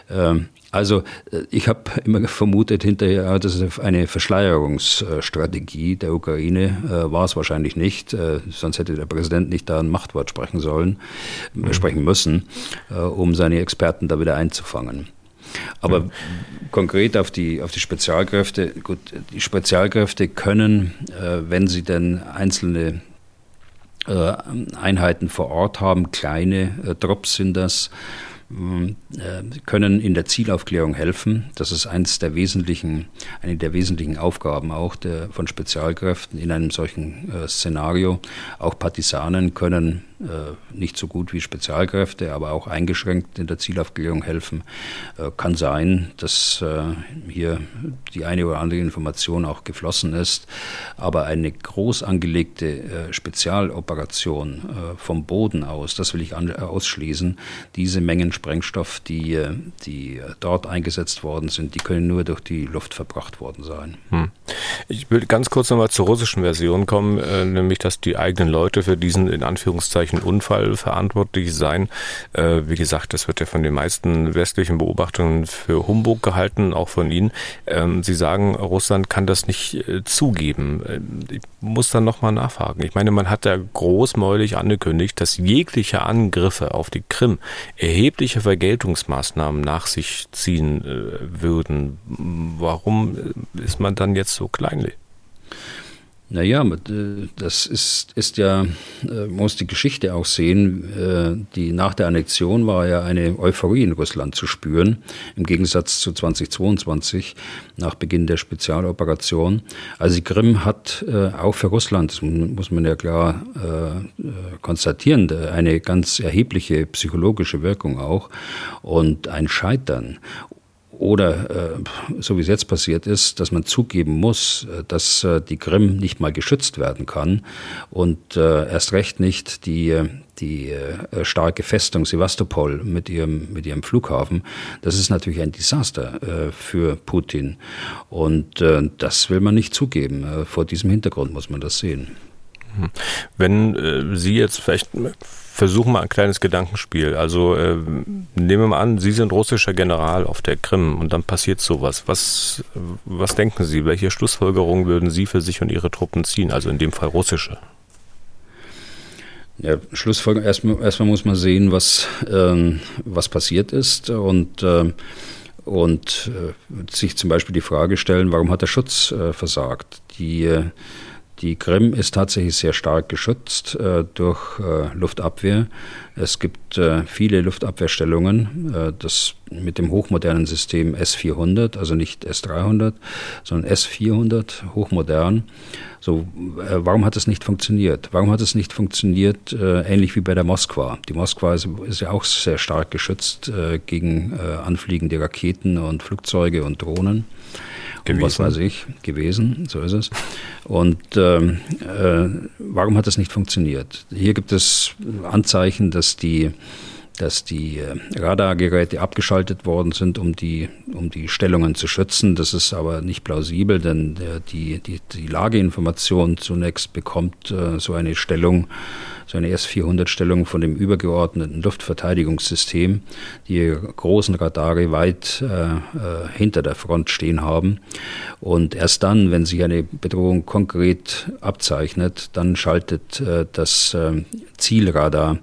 Ähm, also äh, ich habe immer vermutet hinterher, das ist eine Verschleierungsstrategie der Ukraine. Äh, war es wahrscheinlich nicht, sonst hätte der Präsident nicht da ein Machtwort sprechen sollen, mhm. sprechen müssen, um seine Experten da wieder einzufangen. Aber ja. konkret auf die, auf die Spezialkräfte, gut, die Spezialkräfte können, äh, wenn sie denn einzelne äh, Einheiten vor Ort haben, kleine äh, Drops sind das, äh, können in der Zielaufklärung helfen. Das ist eins der wesentlichen, eine der wesentlichen Aufgaben auch der, von Spezialkräften in einem solchen äh, Szenario. Auch Partisanen können nicht so gut wie Spezialkräfte, aber auch eingeschränkt in der Zielaufklärung helfen. Äh, kann sein, dass äh, hier die eine oder andere Information auch geflossen ist, aber eine groß angelegte Spezialoperation vom Boden aus, das will ich ausschließen. Diese Mengen Sprengstoff, die, die dort eingesetzt worden sind, die können nur durch die Luft verbracht worden sein. Hm. Ich will ganz kurz nochmal zur russischen Version kommen, nämlich dass die eigenen Leute für diesen in Anführungszeichen solchen Unfall verantwortlich sein. Äh, wie gesagt, das wird ja von den meisten westlichen Beobachtungen für Humbug gehalten, auch von Ihnen. Ähm, Sie sagen, Russland kann das nicht äh, zugeben. Äh, ich muss dann nochmal nachfragen. Ich meine, man hat ja großmäulig angekündigt, dass jegliche Angriffe auf die Krim erhebliche Vergeltungsmaßnahmen nach sich ziehen äh, würden. Warum ist man dann jetzt so kleinlich? Naja, äh, das ist, ist ja, äh, man muss die Geschichte auch sehen. Äh, die, nach der Annexion war ja eine Euphorie in Russland zu spüren, im Gegensatz zu 2022, nach Beginn der Spezialoperation. Also die Krim hat auch für Russland, muss man ja klar konstatieren, eine ganz erhebliche psychologische Wirkung auch und ein Scheitern oder, äh, so wie es jetzt passiert ist, dass man zugeben muss, äh, dass äh, die Krim nicht mal geschützt werden kann und erst recht nicht die, die starke Festung Sevastopol mit ihrem, mit ihrem Flughafen. Das ist natürlich ein Desaster für Putin. Und das will man nicht zugeben. Vor diesem Hintergrund muss man das sehen. Hm. Wenn Sie jetzt vielleicht versuchen mal ein kleines Gedankenspiel. Also äh, nehmen wir mal an, Sie sind russischer General auf der Krim und dann passiert sowas. Was, was denken Sie? Welche Schlussfolgerungen würden Sie für sich und Ihre Truppen ziehen? Also in dem Fall russische. Ja, Schlussfolgerung, erstmal, erstmal muss man sehen, was, ähm, was passiert ist und, äh, und äh, sich zum Beispiel die Frage stellen, warum hat der Schutz äh, versagt? Die äh, die Krim ist tatsächlich sehr stark geschützt äh, durch äh, Luftabwehr. Es gibt äh, viele Luftabwehrstellungen. Äh, das mit dem hochmodernen System S400, also nicht S300, sondern S400, hochmodern. So, äh, warum hat es nicht funktioniert? Warum hat es nicht funktioniert, äh, ähnlich wie bei der Moskwa? Die Moskwa ist, ist ja auch sehr stark geschützt gegen anfliegende Raketen und Flugzeuge und Drohnen. Gewesen. was weiß ich, gewesen, so ist es. Und ähm, äh, warum hat das nicht funktioniert? Hier gibt es Anzeichen, dass die dass die äh, Radargeräte abgeschaltet worden sind, um die, um die Stellungen zu schützen. Das ist aber nicht plausibel, denn äh, die, die, die Lageinformation zunächst bekommt äh, so eine Stellung so eine S-400-Stellung von dem übergeordneten Luftverteidigungssystem, die großen Radare weit äh, hinter der Front stehen haben. Und erst dann, wenn sich eine Bedrohung konkret abzeichnet, dann schaltet äh, das äh, Zielradar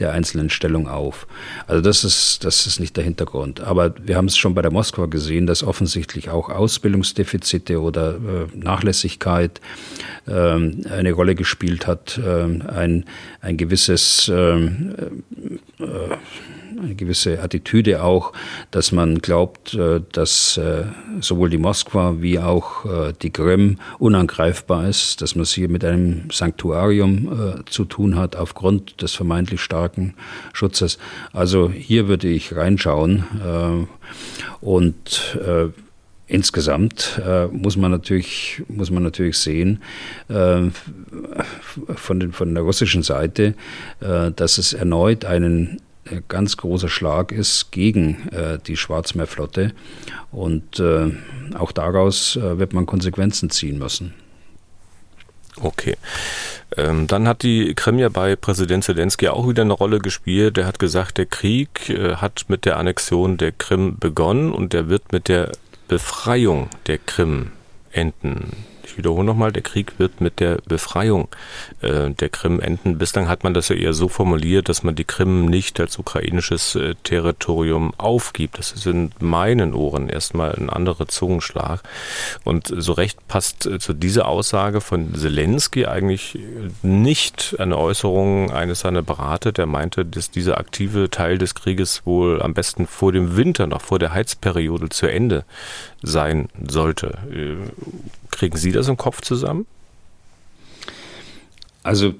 der einzelnen Stellung auf. Also das ist, das ist nicht der Hintergrund. Aber wir haben es schon bei der Moskwa gesehen, dass offensichtlich auch Ausbildungsdefizite oder äh, Nachlässigkeit ähm, eine Rolle gespielt hat. Ähm, ein, ein gewisses ähm, äh, eine gewisse Attitüde auch, dass man glaubt, äh, dass äh, sowohl die Moskwa wie auch die Krim unangreifbar ist, dass man es hier mit einem Sanktuarium zu tun hat aufgrund des vermeintlich starken Schutzes. Also hier würde ich reinschauen und Insgesamt äh, muss man natürlich muss man natürlich sehen äh, von, den, von der russischen Seite, äh, dass es erneut einen äh, ganz großer Schlag ist gegen äh, die Schwarzmeerflotte und äh, auch daraus wird man Konsequenzen ziehen müssen. Okay. Ähm, dann hat die Krim ja bei Präsident Zelensky auch wieder eine Rolle gespielt. Der hat gesagt, der Krieg äh, hat mit der Annexion der Krim begonnen und der wird mit der Befreiung der Krim enden. Ich wiederhole nochmal, der Krieg wird mit der Befreiung äh, der Krim enden. Bislang hat man das ja eher so formuliert, dass man die Krim nicht als ukrainisches äh, Territorium aufgibt. Das ist in meinen Ohren erstmal ein anderer Zungenschlag. Und so recht passt äh, zu dieser Aussage von Zelensky eigentlich nicht eine Äußerung eines seiner Berater, der meinte, dass dieser aktive Teil des Krieges wohl am besten vor dem Winter, noch vor der Heizperiode zu Ende sein sollte. Kriegen Sie das im Kopf zusammen? Also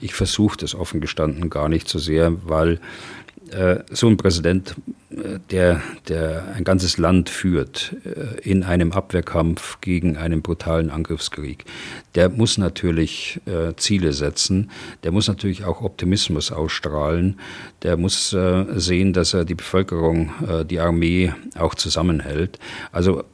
ich versuche das offen gestanden gar nicht so sehr, weil äh, so ein Präsident, äh, der, der ein ganzes Land führt äh, in einem Abwehrkampf gegen einen brutalen Angriffskrieg, der muss natürlich äh, Ziele setzen, der muss natürlich auch Optimismus ausstrahlen, der muss äh, sehen, dass er die Bevölkerung, äh, die Armee auch zusammenhält. Also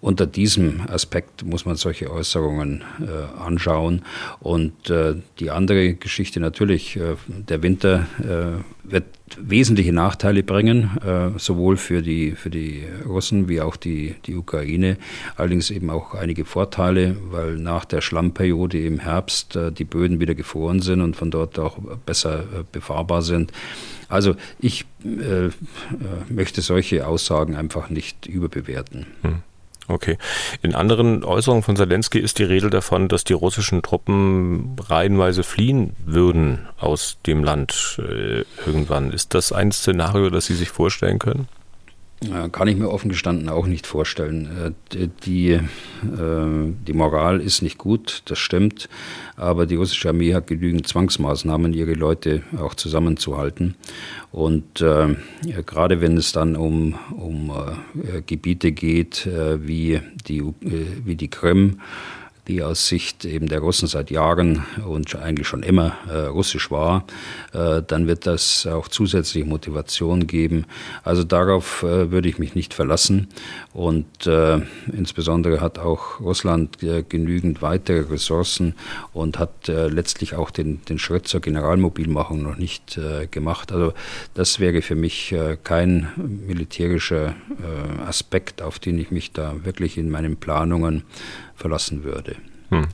unter diesem Aspekt muss man solche Äußerungen äh, anschauen. Und äh, die andere Geschichte natürlich, äh, der Winter äh, wird wesentliche Nachteile bringen, äh, sowohl für die, für die Russen wie auch die, die Ukraine. Allerdings eben auch einige Vorteile, weil nach der Schlammperiode im Herbst äh, die Böden wieder gefroren sind und von dort auch besser befahrbar sind. Also ich möchte solche Aussagen einfach nicht überbewerten. Hm. Okay. In anderen Äußerungen von Zelensky ist die Rede davon, dass die russischen Truppen reihenweise fliehen würden aus dem Land äh, irgendwann. Ist das ein Szenario, das Sie sich vorstellen können? Kann ich mir offen gestanden auch nicht vorstellen. Äh, die, äh, die Moral ist nicht gut, das stimmt, aber die russische Armee hat genügend Zwangsmaßnahmen, ihre Leute auch zusammenzuhalten. Und äh, gerade wenn es dann um, um äh, Gebiete geht, äh, wie, die, äh, wie die Krim, die aus Sicht eben der Russen seit Jahren und eigentlich schon immer äh, russisch war, äh, dann wird das auch zusätzliche Motivation geben. Also darauf äh, würde ich mich nicht verlassen. Und äh, insbesondere hat auch Russland äh, genügend weitere Ressourcen und hat äh, letztlich auch den, den Schritt zur Generalmobilmachung noch nicht gemacht. Also das wäre für mich kein militärischer Aspekt, auf den ich mich da wirklich in meinen Planungen verlassen würde. Hm.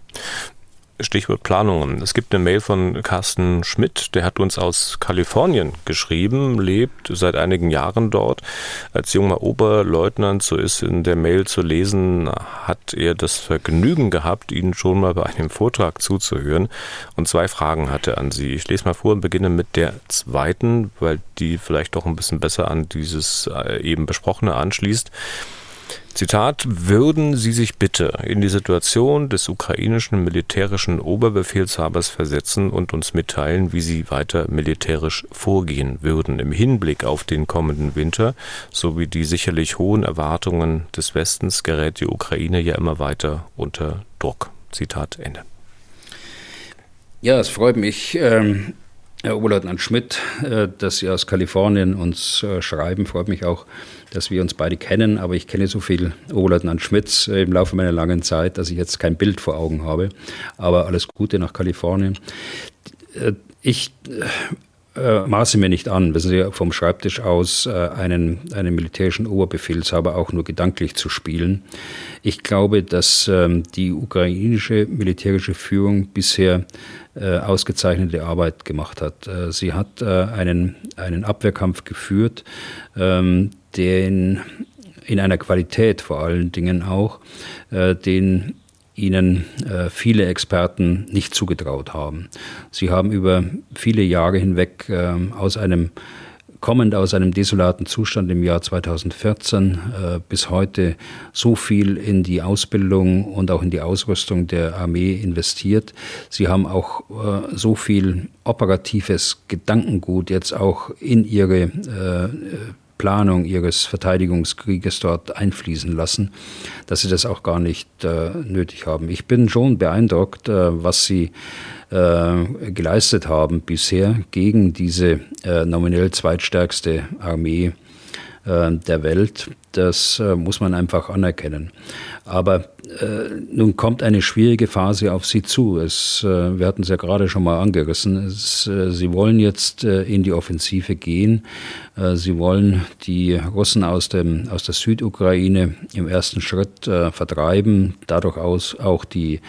Stichwort Planungen. Es gibt eine Mail von Carsten Schmidt, der hat uns aus Kalifornien geschrieben, lebt seit einigen Jahren dort. Als junger Oberleutnant, so ist in der Mail zu lesen, hat er das Vergnügen gehabt, Ihnen schon mal bei einem Vortrag zuzuhören und zwei Fragen hatte an Sie. Ich lese mal vor und beginne mit der zweiten, weil die vielleicht doch ein bisschen besser an dieses äh, eben besprochene anschließt. Zitat, würden Sie sich bitte in die Situation des ukrainischen militärischen Oberbefehlshabers versetzen und uns mitteilen, wie Sie weiter militärisch vorgehen würden im Hinblick auf den kommenden Winter sowie die sicherlich hohen Erwartungen des Westens gerät die Ukraine ja immer weiter unter Druck. Zitat Ende. Ja, es freut mich. Ähm Herr Oberleutnant Schmidt, äh, dass Sie aus Kalifornien uns äh, schreiben, freut mich auch, dass wir uns beide kennen, aber ich kenne so viel Oberleutnant Schmitz äh, im Laufe meiner langen Zeit, dass ich jetzt kein Bild vor Augen habe. Aber alles Gute nach Kalifornien. Ich äh, maße mir nicht an, wissen Sie, vom Schreibtisch aus äh, einen, einen militärischen Oberbefehlshaber auch nur gedanklich zu spielen. Ich glaube, dass ähm, die ukrainische militärische Führung bisher äh, ausgezeichnete Arbeit gemacht hat. Äh, sie hat äh, einen, einen Abwehrkampf geführt, ähm, den in einer Qualität vor allen Dingen auch, äh, den ihnen äh, viele Experten nicht zugetraut haben. Sie haben über viele Jahre hinweg äh, aus einem kommend aus einem desolaten Zustand im Jahr 2014 äh, bis heute so viel in die Ausbildung und auch in die Ausrüstung der Armee investiert. Sie haben auch äh, so viel operatives Gedankengut jetzt auch in ihre äh, Planung ihres Verteidigungskrieges dort einfließen lassen, dass sie das auch gar nicht äh, nötig haben. Ich bin schon beeindruckt, äh, was sie äh, geleistet haben bisher gegen diese äh, nominell zweitstärkste Armee der Welt. Das äh, muss man einfach anerkennen. Aber äh, nun kommt eine schwierige Phase auf Sie zu. Es, äh, wir hatten es ja gerade schon mal angerissen. Es, äh, Sie wollen jetzt äh, in die Offensive gehen. Äh, Sie wollen die Russen aus, dem, aus der Südukraine im ersten Schritt äh, vertreiben, dadurch aus, auch die,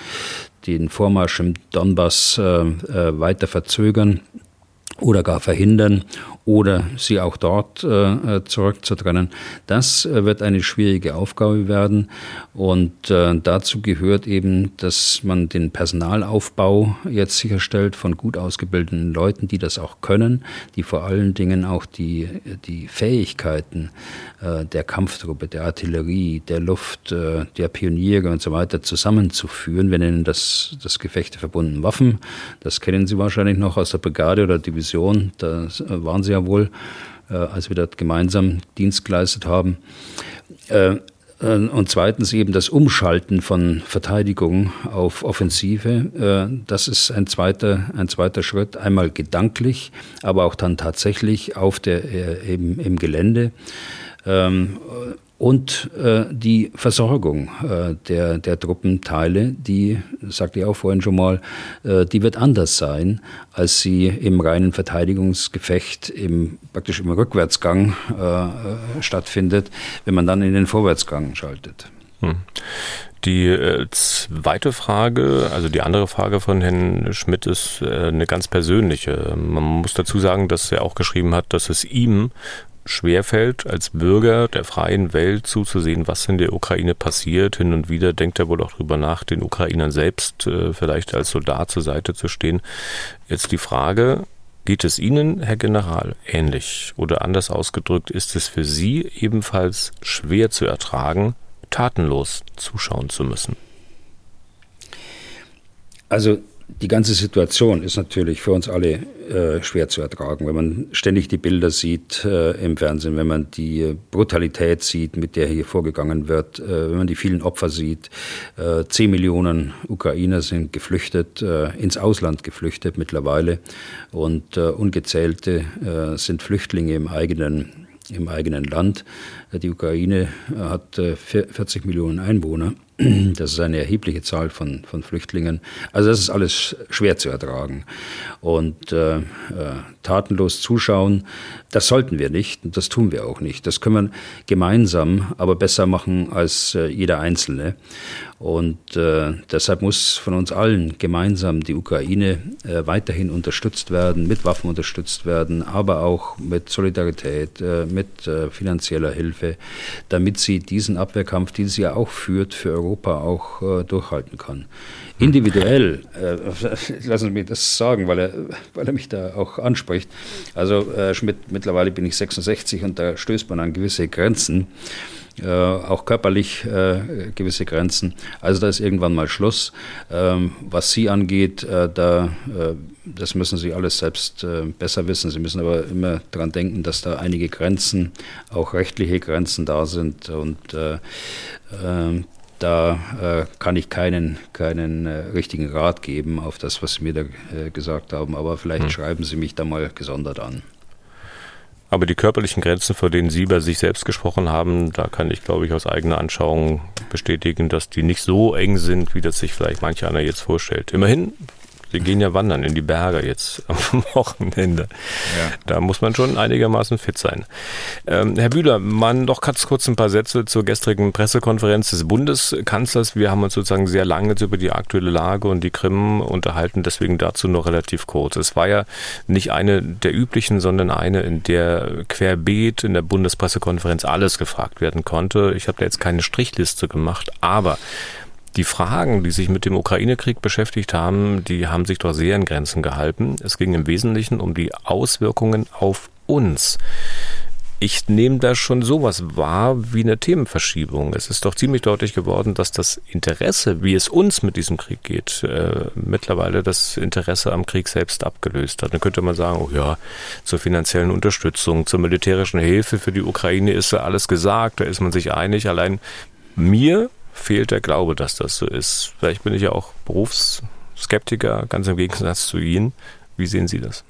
den Vormarsch im Donbass weiter verzögern oder gar verhindern oder sie auch dort äh, zurückzutrennen. Das äh, wird eine schwierige Aufgabe werden und äh, dazu gehört eben, dass man den Personalaufbau jetzt sicherstellt von gut ausgebildeten Leuten, die das auch können, die vor allen Dingen auch die, die Fähigkeiten äh, der Kampftruppe, der Artillerie, der Luft, äh, der Pioniere und so weiter zusammenzuführen. Wir nennen das das Gefechte verbunden Waffen. Das kennen Sie wahrscheinlich noch aus der Brigade oder Division. Da äh, waren Sie ja wohl, äh, als wir dort gemeinsam Dienst geleistet haben. Äh, äh, und zweitens eben das Umschalten von Verteidigung auf Offensive. Das ist ein zweiter, ein zweiter Schritt. Einmal gedanklich, aber auch dann tatsächlich auf der, eben im Gelände. Und äh, die Versorgung äh, der, der Truppenteile, die, sagte ich auch vorhin schon mal, äh, die wird anders sein, als sie im reinen Verteidigungsgefecht im, praktisch im Rückwärtsgang äh, äh, stattfindet, wenn man dann in den Vorwärtsgang schaltet. Hm. Die äh, zweite Frage, also die andere Frage von Herrn Schmidt ist eine ganz persönliche. Man muss dazu sagen, dass er auch geschrieben hat, dass es ihm schwerfällt, als Bürger der freien Welt zuzusehen, was in der Ukraine passiert. Hin und wieder denkt er wohl auch darüber nach, den Ukrainern selbst äh, vielleicht als Soldat zur Seite zu stehen. Jetzt die Frage, geht es Ihnen, Herr General, ähnlich? Oder anders ausgedrückt, ist es für Sie ebenfalls schwer zu ertragen, tatenlos zuschauen zu müssen? Also die ganze Situation ist natürlich für uns alle äh, schwer zu ertragen, wenn man ständig die Bilder sieht äh, im Fernsehen, wenn man die Brutalität sieht, mit der hier vorgegangen wird, äh, wenn man die vielen Opfer sieht. Äh, zehn Millionen Ukrainer sind geflüchtet, äh, ins Ausland geflüchtet mittlerweile und äh, ungezählte sind Flüchtlinge im eigenen, im eigenen Land. Die Ukraine hat 40 Millionen Einwohner Das ist eine erhebliche Zahl von, von Flüchtlingen. Also das ist alles schwer zu ertragen. Und äh, äh, tatenlos zuschauen, das sollten wir nicht und das tun wir auch nicht. Das können wir gemeinsam aber besser machen als äh, jeder Einzelne. Und äh, deshalb muss von uns allen gemeinsam die Ukraine äh, weiterhin unterstützt werden, mit Waffen unterstützt werden, aber auch mit Solidarität, äh, mit äh, finanzieller Hilfe, damit sie diesen Abwehrkampf, den sie ja auch führt, für Europa auch äh, durchhalten kann. Individuell, äh, lassen Sie mich das sagen, weil er, weil er mich da auch anspricht. Also äh, Schmidt, mittlerweile bin ich 66 und da stößt man an gewisse Grenzen äh, auch körperlich äh, gewisse Grenzen. Also da ist irgendwann mal Schluss. Ähm, was Sie angeht, äh, da, äh, das müssen Sie alles selbst äh, besser wissen. Sie müssen aber immer daran denken, dass da einige Grenzen, auch rechtliche Grenzen da sind und äh, ähm, da kann ich keinen, keinen richtigen Rat geben auf das, was Sie mir da gesagt haben, aber vielleicht hm. schreiben Sie mich da mal gesondert an. Aber die körperlichen Grenzen, vor denen Sie bei sich selbst gesprochen haben, da kann ich, glaube ich, aus eigener Anschauung bestätigen, dass die nicht so eng sind, wie das sich vielleicht manch einer jetzt vorstellt. Immerhin Sie gehen ja wandern in die Berge jetzt am Wochenende. Ja. Da muss man schon einigermaßen fit sein. Ähm, Herr Bühler, man doch ganz kurz ein paar Sätze zur gestrigen Pressekonferenz des Bundeskanzlers. Wir haben uns sozusagen sehr lange jetzt über die aktuelle Lage und die Krim unterhalten, deswegen dazu nur relativ kurz. Es war ja nicht eine der üblichen, sondern eine, in der querbeet in der Bundespressekonferenz alles gefragt werden konnte. Ich habe da jetzt keine Strichliste gemacht, aber die Fragen, die sich mit dem Ukraine-Krieg beschäftigt haben, die haben sich doch sehr in Grenzen gehalten. Es ging im Wesentlichen um die Auswirkungen auf uns. Ich nehme da schon sowas wahr wie eine Themenverschiebung. Es ist doch ziemlich deutlich geworden, dass das Interesse, wie es uns mit diesem Krieg geht, äh, mittlerweile das Interesse am Krieg selbst abgelöst hat. Dann könnte man sagen, oh ja, zur finanziellen Unterstützung, zur militärischen Hilfe für die Ukraine ist ja alles gesagt, da ist man sich einig. Allein mir fehlt der Glaube, dass das so ist. Vielleicht bin ich ja auch Berufsskeptiker, ganz im Gegensatz zu Ihnen. Wie sehen Sie das?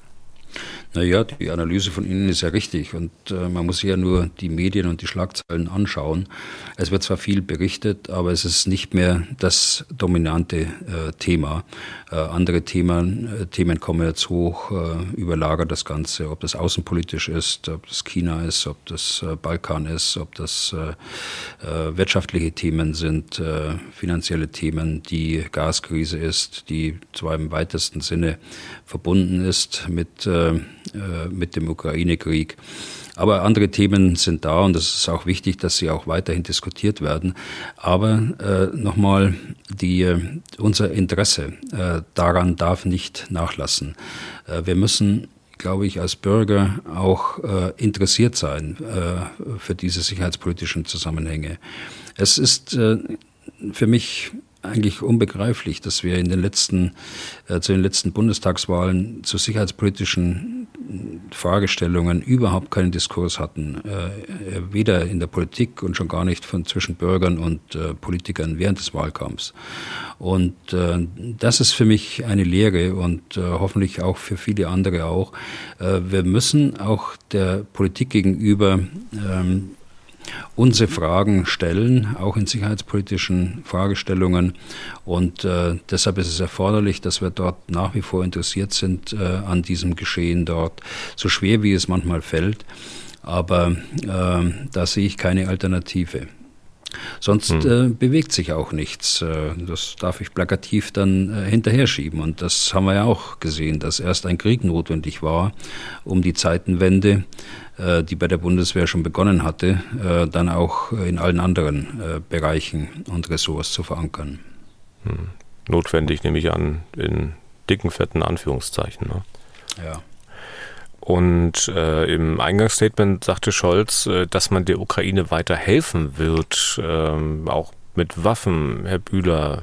Naja, die Analyse von Ihnen ist ja richtig und äh, man muss ja nur die Medien und die Schlagzeilen anschauen. Es wird zwar viel berichtet, aber es ist nicht mehr das dominante äh, Thema. Äh, andere Themen, äh, Themen kommen jetzt hoch, äh, überlagert das Ganze, ob das außenpolitisch ist, ob das China ist, ob das äh, Balkan ist, ob das wirtschaftliche Themen sind, finanzielle Themen, die Gaskrise ist, die zwar im weitesten Sinne verbunden ist mit mit dem Ukraine-Krieg. Aber andere Themen sind da und es ist auch wichtig, dass sie auch weiterhin diskutiert werden. Aber äh, nochmal, die, äh, unser Interesse äh, daran darf nicht nachlassen. Äh, wir müssen glaube ich, als Bürger auch äh, interessiert sein äh, für diese sicherheitspolitischen Zusammenhänge. Es ist äh, für mich eigentlich unbegreiflich, dass wir in den letzten, äh, zu den letzten Bundestagswahlen zu sicherheitspolitischen Fragestellungen überhaupt keinen Diskurs hatten, äh, weder in der Politik und schon gar nicht von zwischen Bürgern und äh, Politikern während des Wahlkampfs. Und äh, das ist für mich eine Lehre und äh, hoffentlich auch für viele andere auch. Äh, wir müssen auch der Politik gegenüber ähm, unsere Fragen stellen, auch in sicherheitspolitischen Fragestellungen. Und äh, deshalb ist es erforderlich, dass wir dort nach wie vor interessiert sind äh, an diesem Geschehen dort, so schwer wie es manchmal fällt. Aber äh, da sehe ich keine Alternative. Sonst hm. äh, bewegt sich auch nichts. Äh, das darf ich plakativ dann äh, hinterher schieben. Und das haben wir ja auch gesehen, dass erst ein Krieg notwendig war, um die Zeitenwende, die bei der Bundeswehr schon begonnen hatte, äh, dann auch in allen anderen äh, Bereichen und Ressorts zu verankern. Hm. Notwendig nehme ich an, in dicken, fetten Anführungszeichen. Ne? Ja. Und äh, im Eingangsstatement sagte Scholz, äh, dass man der Ukraine weiter helfen wird, äh, auch mit Waffen. Herr Bühler,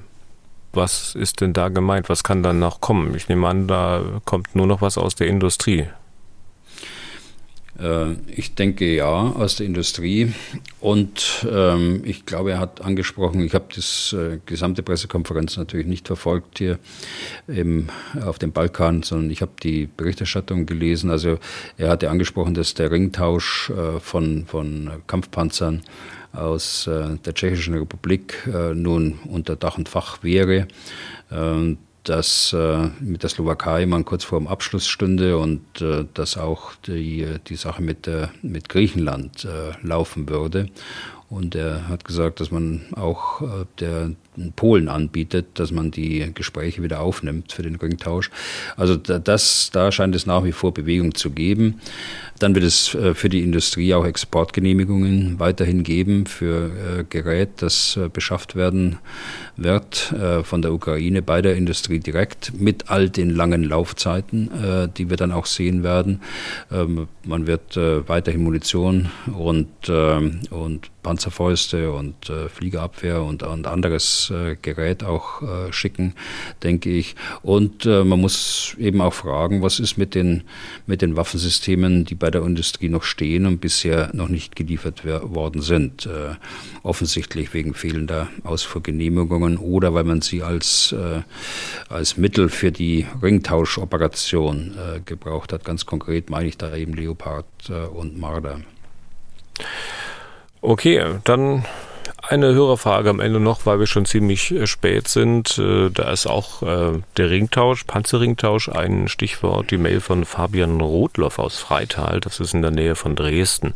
was ist denn da gemeint? Was kann dann noch kommen? Ich nehme an, da kommt nur noch was aus der Industrie. Äh, ich denke ja, aus der Industrie. Und ähm, ich glaube, er hat angesprochen, ich habe das äh, gesamte Pressekonferenz natürlich nicht verfolgt hier im, auf dem Balkan, sondern ich habe die Berichterstattung gelesen. Also er hatte angesprochen, dass der Ringtausch äh, von, von Kampfpanzern aus der Tschechischen Republik nun unter Dach und Fach wäre. Dass äh, mit der Slowakei man kurz vor dem Abschluss stünde und äh, dass auch die, die Sache mit, äh, mit Griechenland äh, laufen würde. Und er hat gesagt, dass man auch äh, der Polen anbietet, dass man die Gespräche wieder aufnimmt für den Ringtausch. Also das, da scheint es nach wie vor Bewegung zu geben. Dann wird es äh, für die Industrie auch Exportgenehmigungen weiterhin geben für äh, Gerät, das beschafft werden wird von der Ukraine bei der Industrie direkt mit all den langen Laufzeiten, die wir dann auch sehen werden. Ähm, man wird weiterhin Munition und, ähm, und Panzerfäuste und äh, Fliegerabwehr und, und anderes äh, Gerät auch äh, schicken, denke ich. Und äh, man muss eben auch fragen, was ist mit den, mit den Waffensystemen, die bei der Industrie noch stehen und bisher noch nicht geliefert worden sind. Offensichtlich wegen fehlender Ausfuhrgenehmigungen oder weil man sie als, als Mittel für die Ringtauschoperation gebraucht hat. Ganz konkret meine ich da eben Leopard und Marder. Okay, dann eine Hörerfrage am Ende noch, weil wir schon ziemlich äh, spät sind. Äh, da ist auch äh, der Ringtausch, Panzerringtausch, ein Stichwort, die Mail von Fabian Rotloff aus Freital, das ist in der Nähe von Dresden.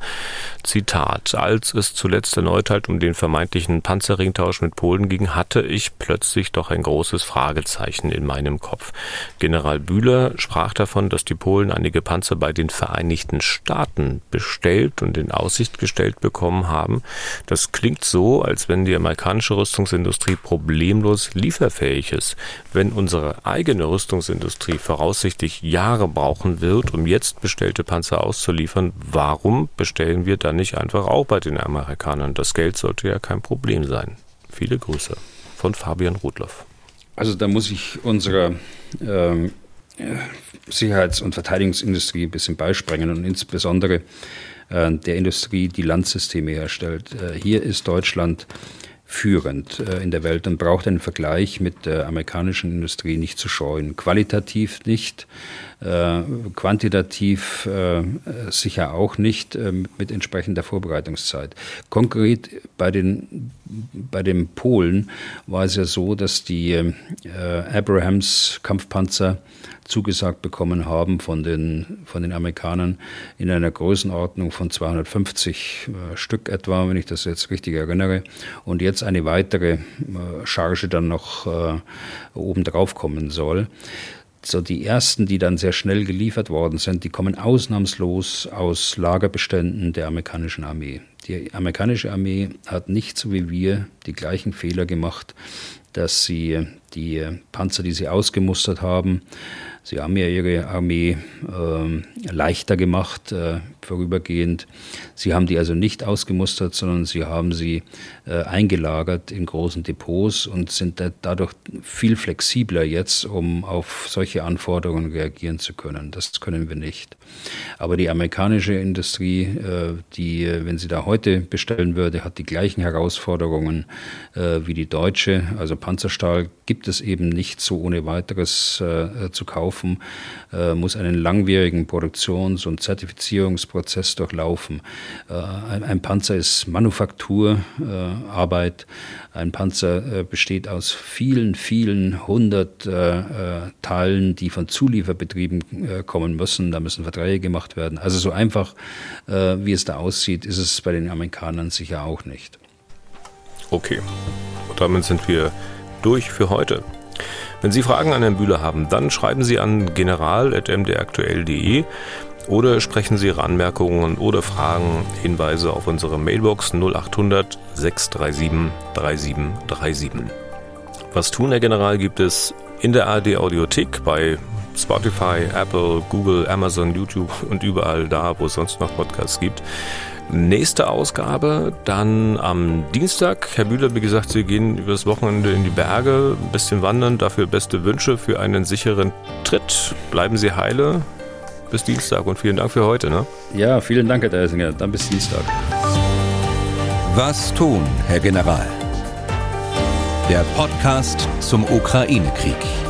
Zitat, als es zuletzt erneut halt um den vermeintlichen Panzerringtausch mit Polen ging, hatte ich plötzlich doch ein großes Fragezeichen in meinem Kopf. General Bühler sprach davon, dass die Polen einige Panzer bei den Vereinigten Staaten bestellt und in Aussicht gestellt bekommen haben. Das klingt so, als wenn die amerikanische Rüstungsindustrie problemlos lieferfähig ist. Wenn unsere eigene Rüstungsindustrie voraussichtlich Jahre brauchen wird, um jetzt bestellte Panzer auszuliefern, warum bestellen wir dann nicht einfach auch bei den Amerikanern? Das Geld sollte ja kein Problem sein. Viele Grüße von Fabian Rudloff. Also da muss ich unserer ähm, Sicherheits- und Verteidigungsindustrie ein bisschen beisprengen und insbesondere äh, der Industrie, die Landsysteme herstellt. Äh, hier ist Deutschland führend äh, in der Welt und braucht einen Vergleich mit der amerikanischen Industrie nicht zu scheuen. Qualitativ nicht, quantitativ sicher auch nicht mit entsprechender Vorbereitungszeit. Konkret bei den, bei den Polen war es ja so, dass die Abrahams Kampfpanzer zugesagt bekommen haben von den, von den Amerikanern in einer Größenordnung von 250 äh, Stück etwa, wenn ich das jetzt richtig erinnere. Und jetzt eine weitere äh, Charge dann noch äh, obendrauf kommen soll so die ersten, die dann sehr schnell geliefert worden sind, die kommen ausnahmslos aus Lagerbeständen der amerikanischen Armee. Die amerikanische Armee hat nicht so wie wir die gleichen Fehler gemacht, dass sie die Panzer, die sie ausgemustert haben, Sie haben ja Ihre Armee äh, leichter gemacht, äh, vorübergehend. Sie haben die also nicht ausgemustert, sondern Sie haben sie äh, eingelagert in großen Depots und sind da, dadurch viel flexibler jetzt, um auf solche Anforderungen reagieren zu können. Das können wir nicht. Aber die amerikanische Industrie, äh, die, wenn sie da heute bestellen würde, hat die gleichen Herausforderungen äh, wie die deutsche. Also Panzerstahl gibt es eben nicht so ohne weiteres äh, zu kaufen, äh, muss einen langwierigen Produktions- und Zertifizierungsprozess durchlaufen. Äh, ein, ein, Panzer ist Manufakturarbeit. ein Panzer besteht aus vielen, vielen hundert Teilen, die von Zulieferbetrieben kommen müssen. Da müssen Verträge gemacht werden. Also so einfach, wie es da aussieht, ist es bei den Amerikanern sicher auch nicht. Okay, und damit sind wir durch für heute. Wenn Sie Fragen an Herrn Bühler haben, dann schreiben Sie an general.mdaktuell.de oder sprechen Sie Ihre Anmerkungen oder Fragen, Hinweise auf unsere Mailbox 0800 637 3737. Was tun, Herr General, gibt es in der ARD Audiothek bei Spotify, Apple, Google, Amazon, YouTube und überall da, wo es sonst noch Podcasts gibt. Nächste Ausgabe dann am Dienstag. Herr Bühler, wie gesagt, Sie gehen übers Wochenende in die Berge, ein bisschen wandern, dafür beste Wünsche für einen sicheren Tritt. Bleiben Sie heile. Bis Dienstag und vielen Dank für heute. Ne? Ja, vielen Dank, Herr Deisinger. Dann bis Dienstag. Was tun, Herr General? Der Podcast zum Ukraine-Krieg.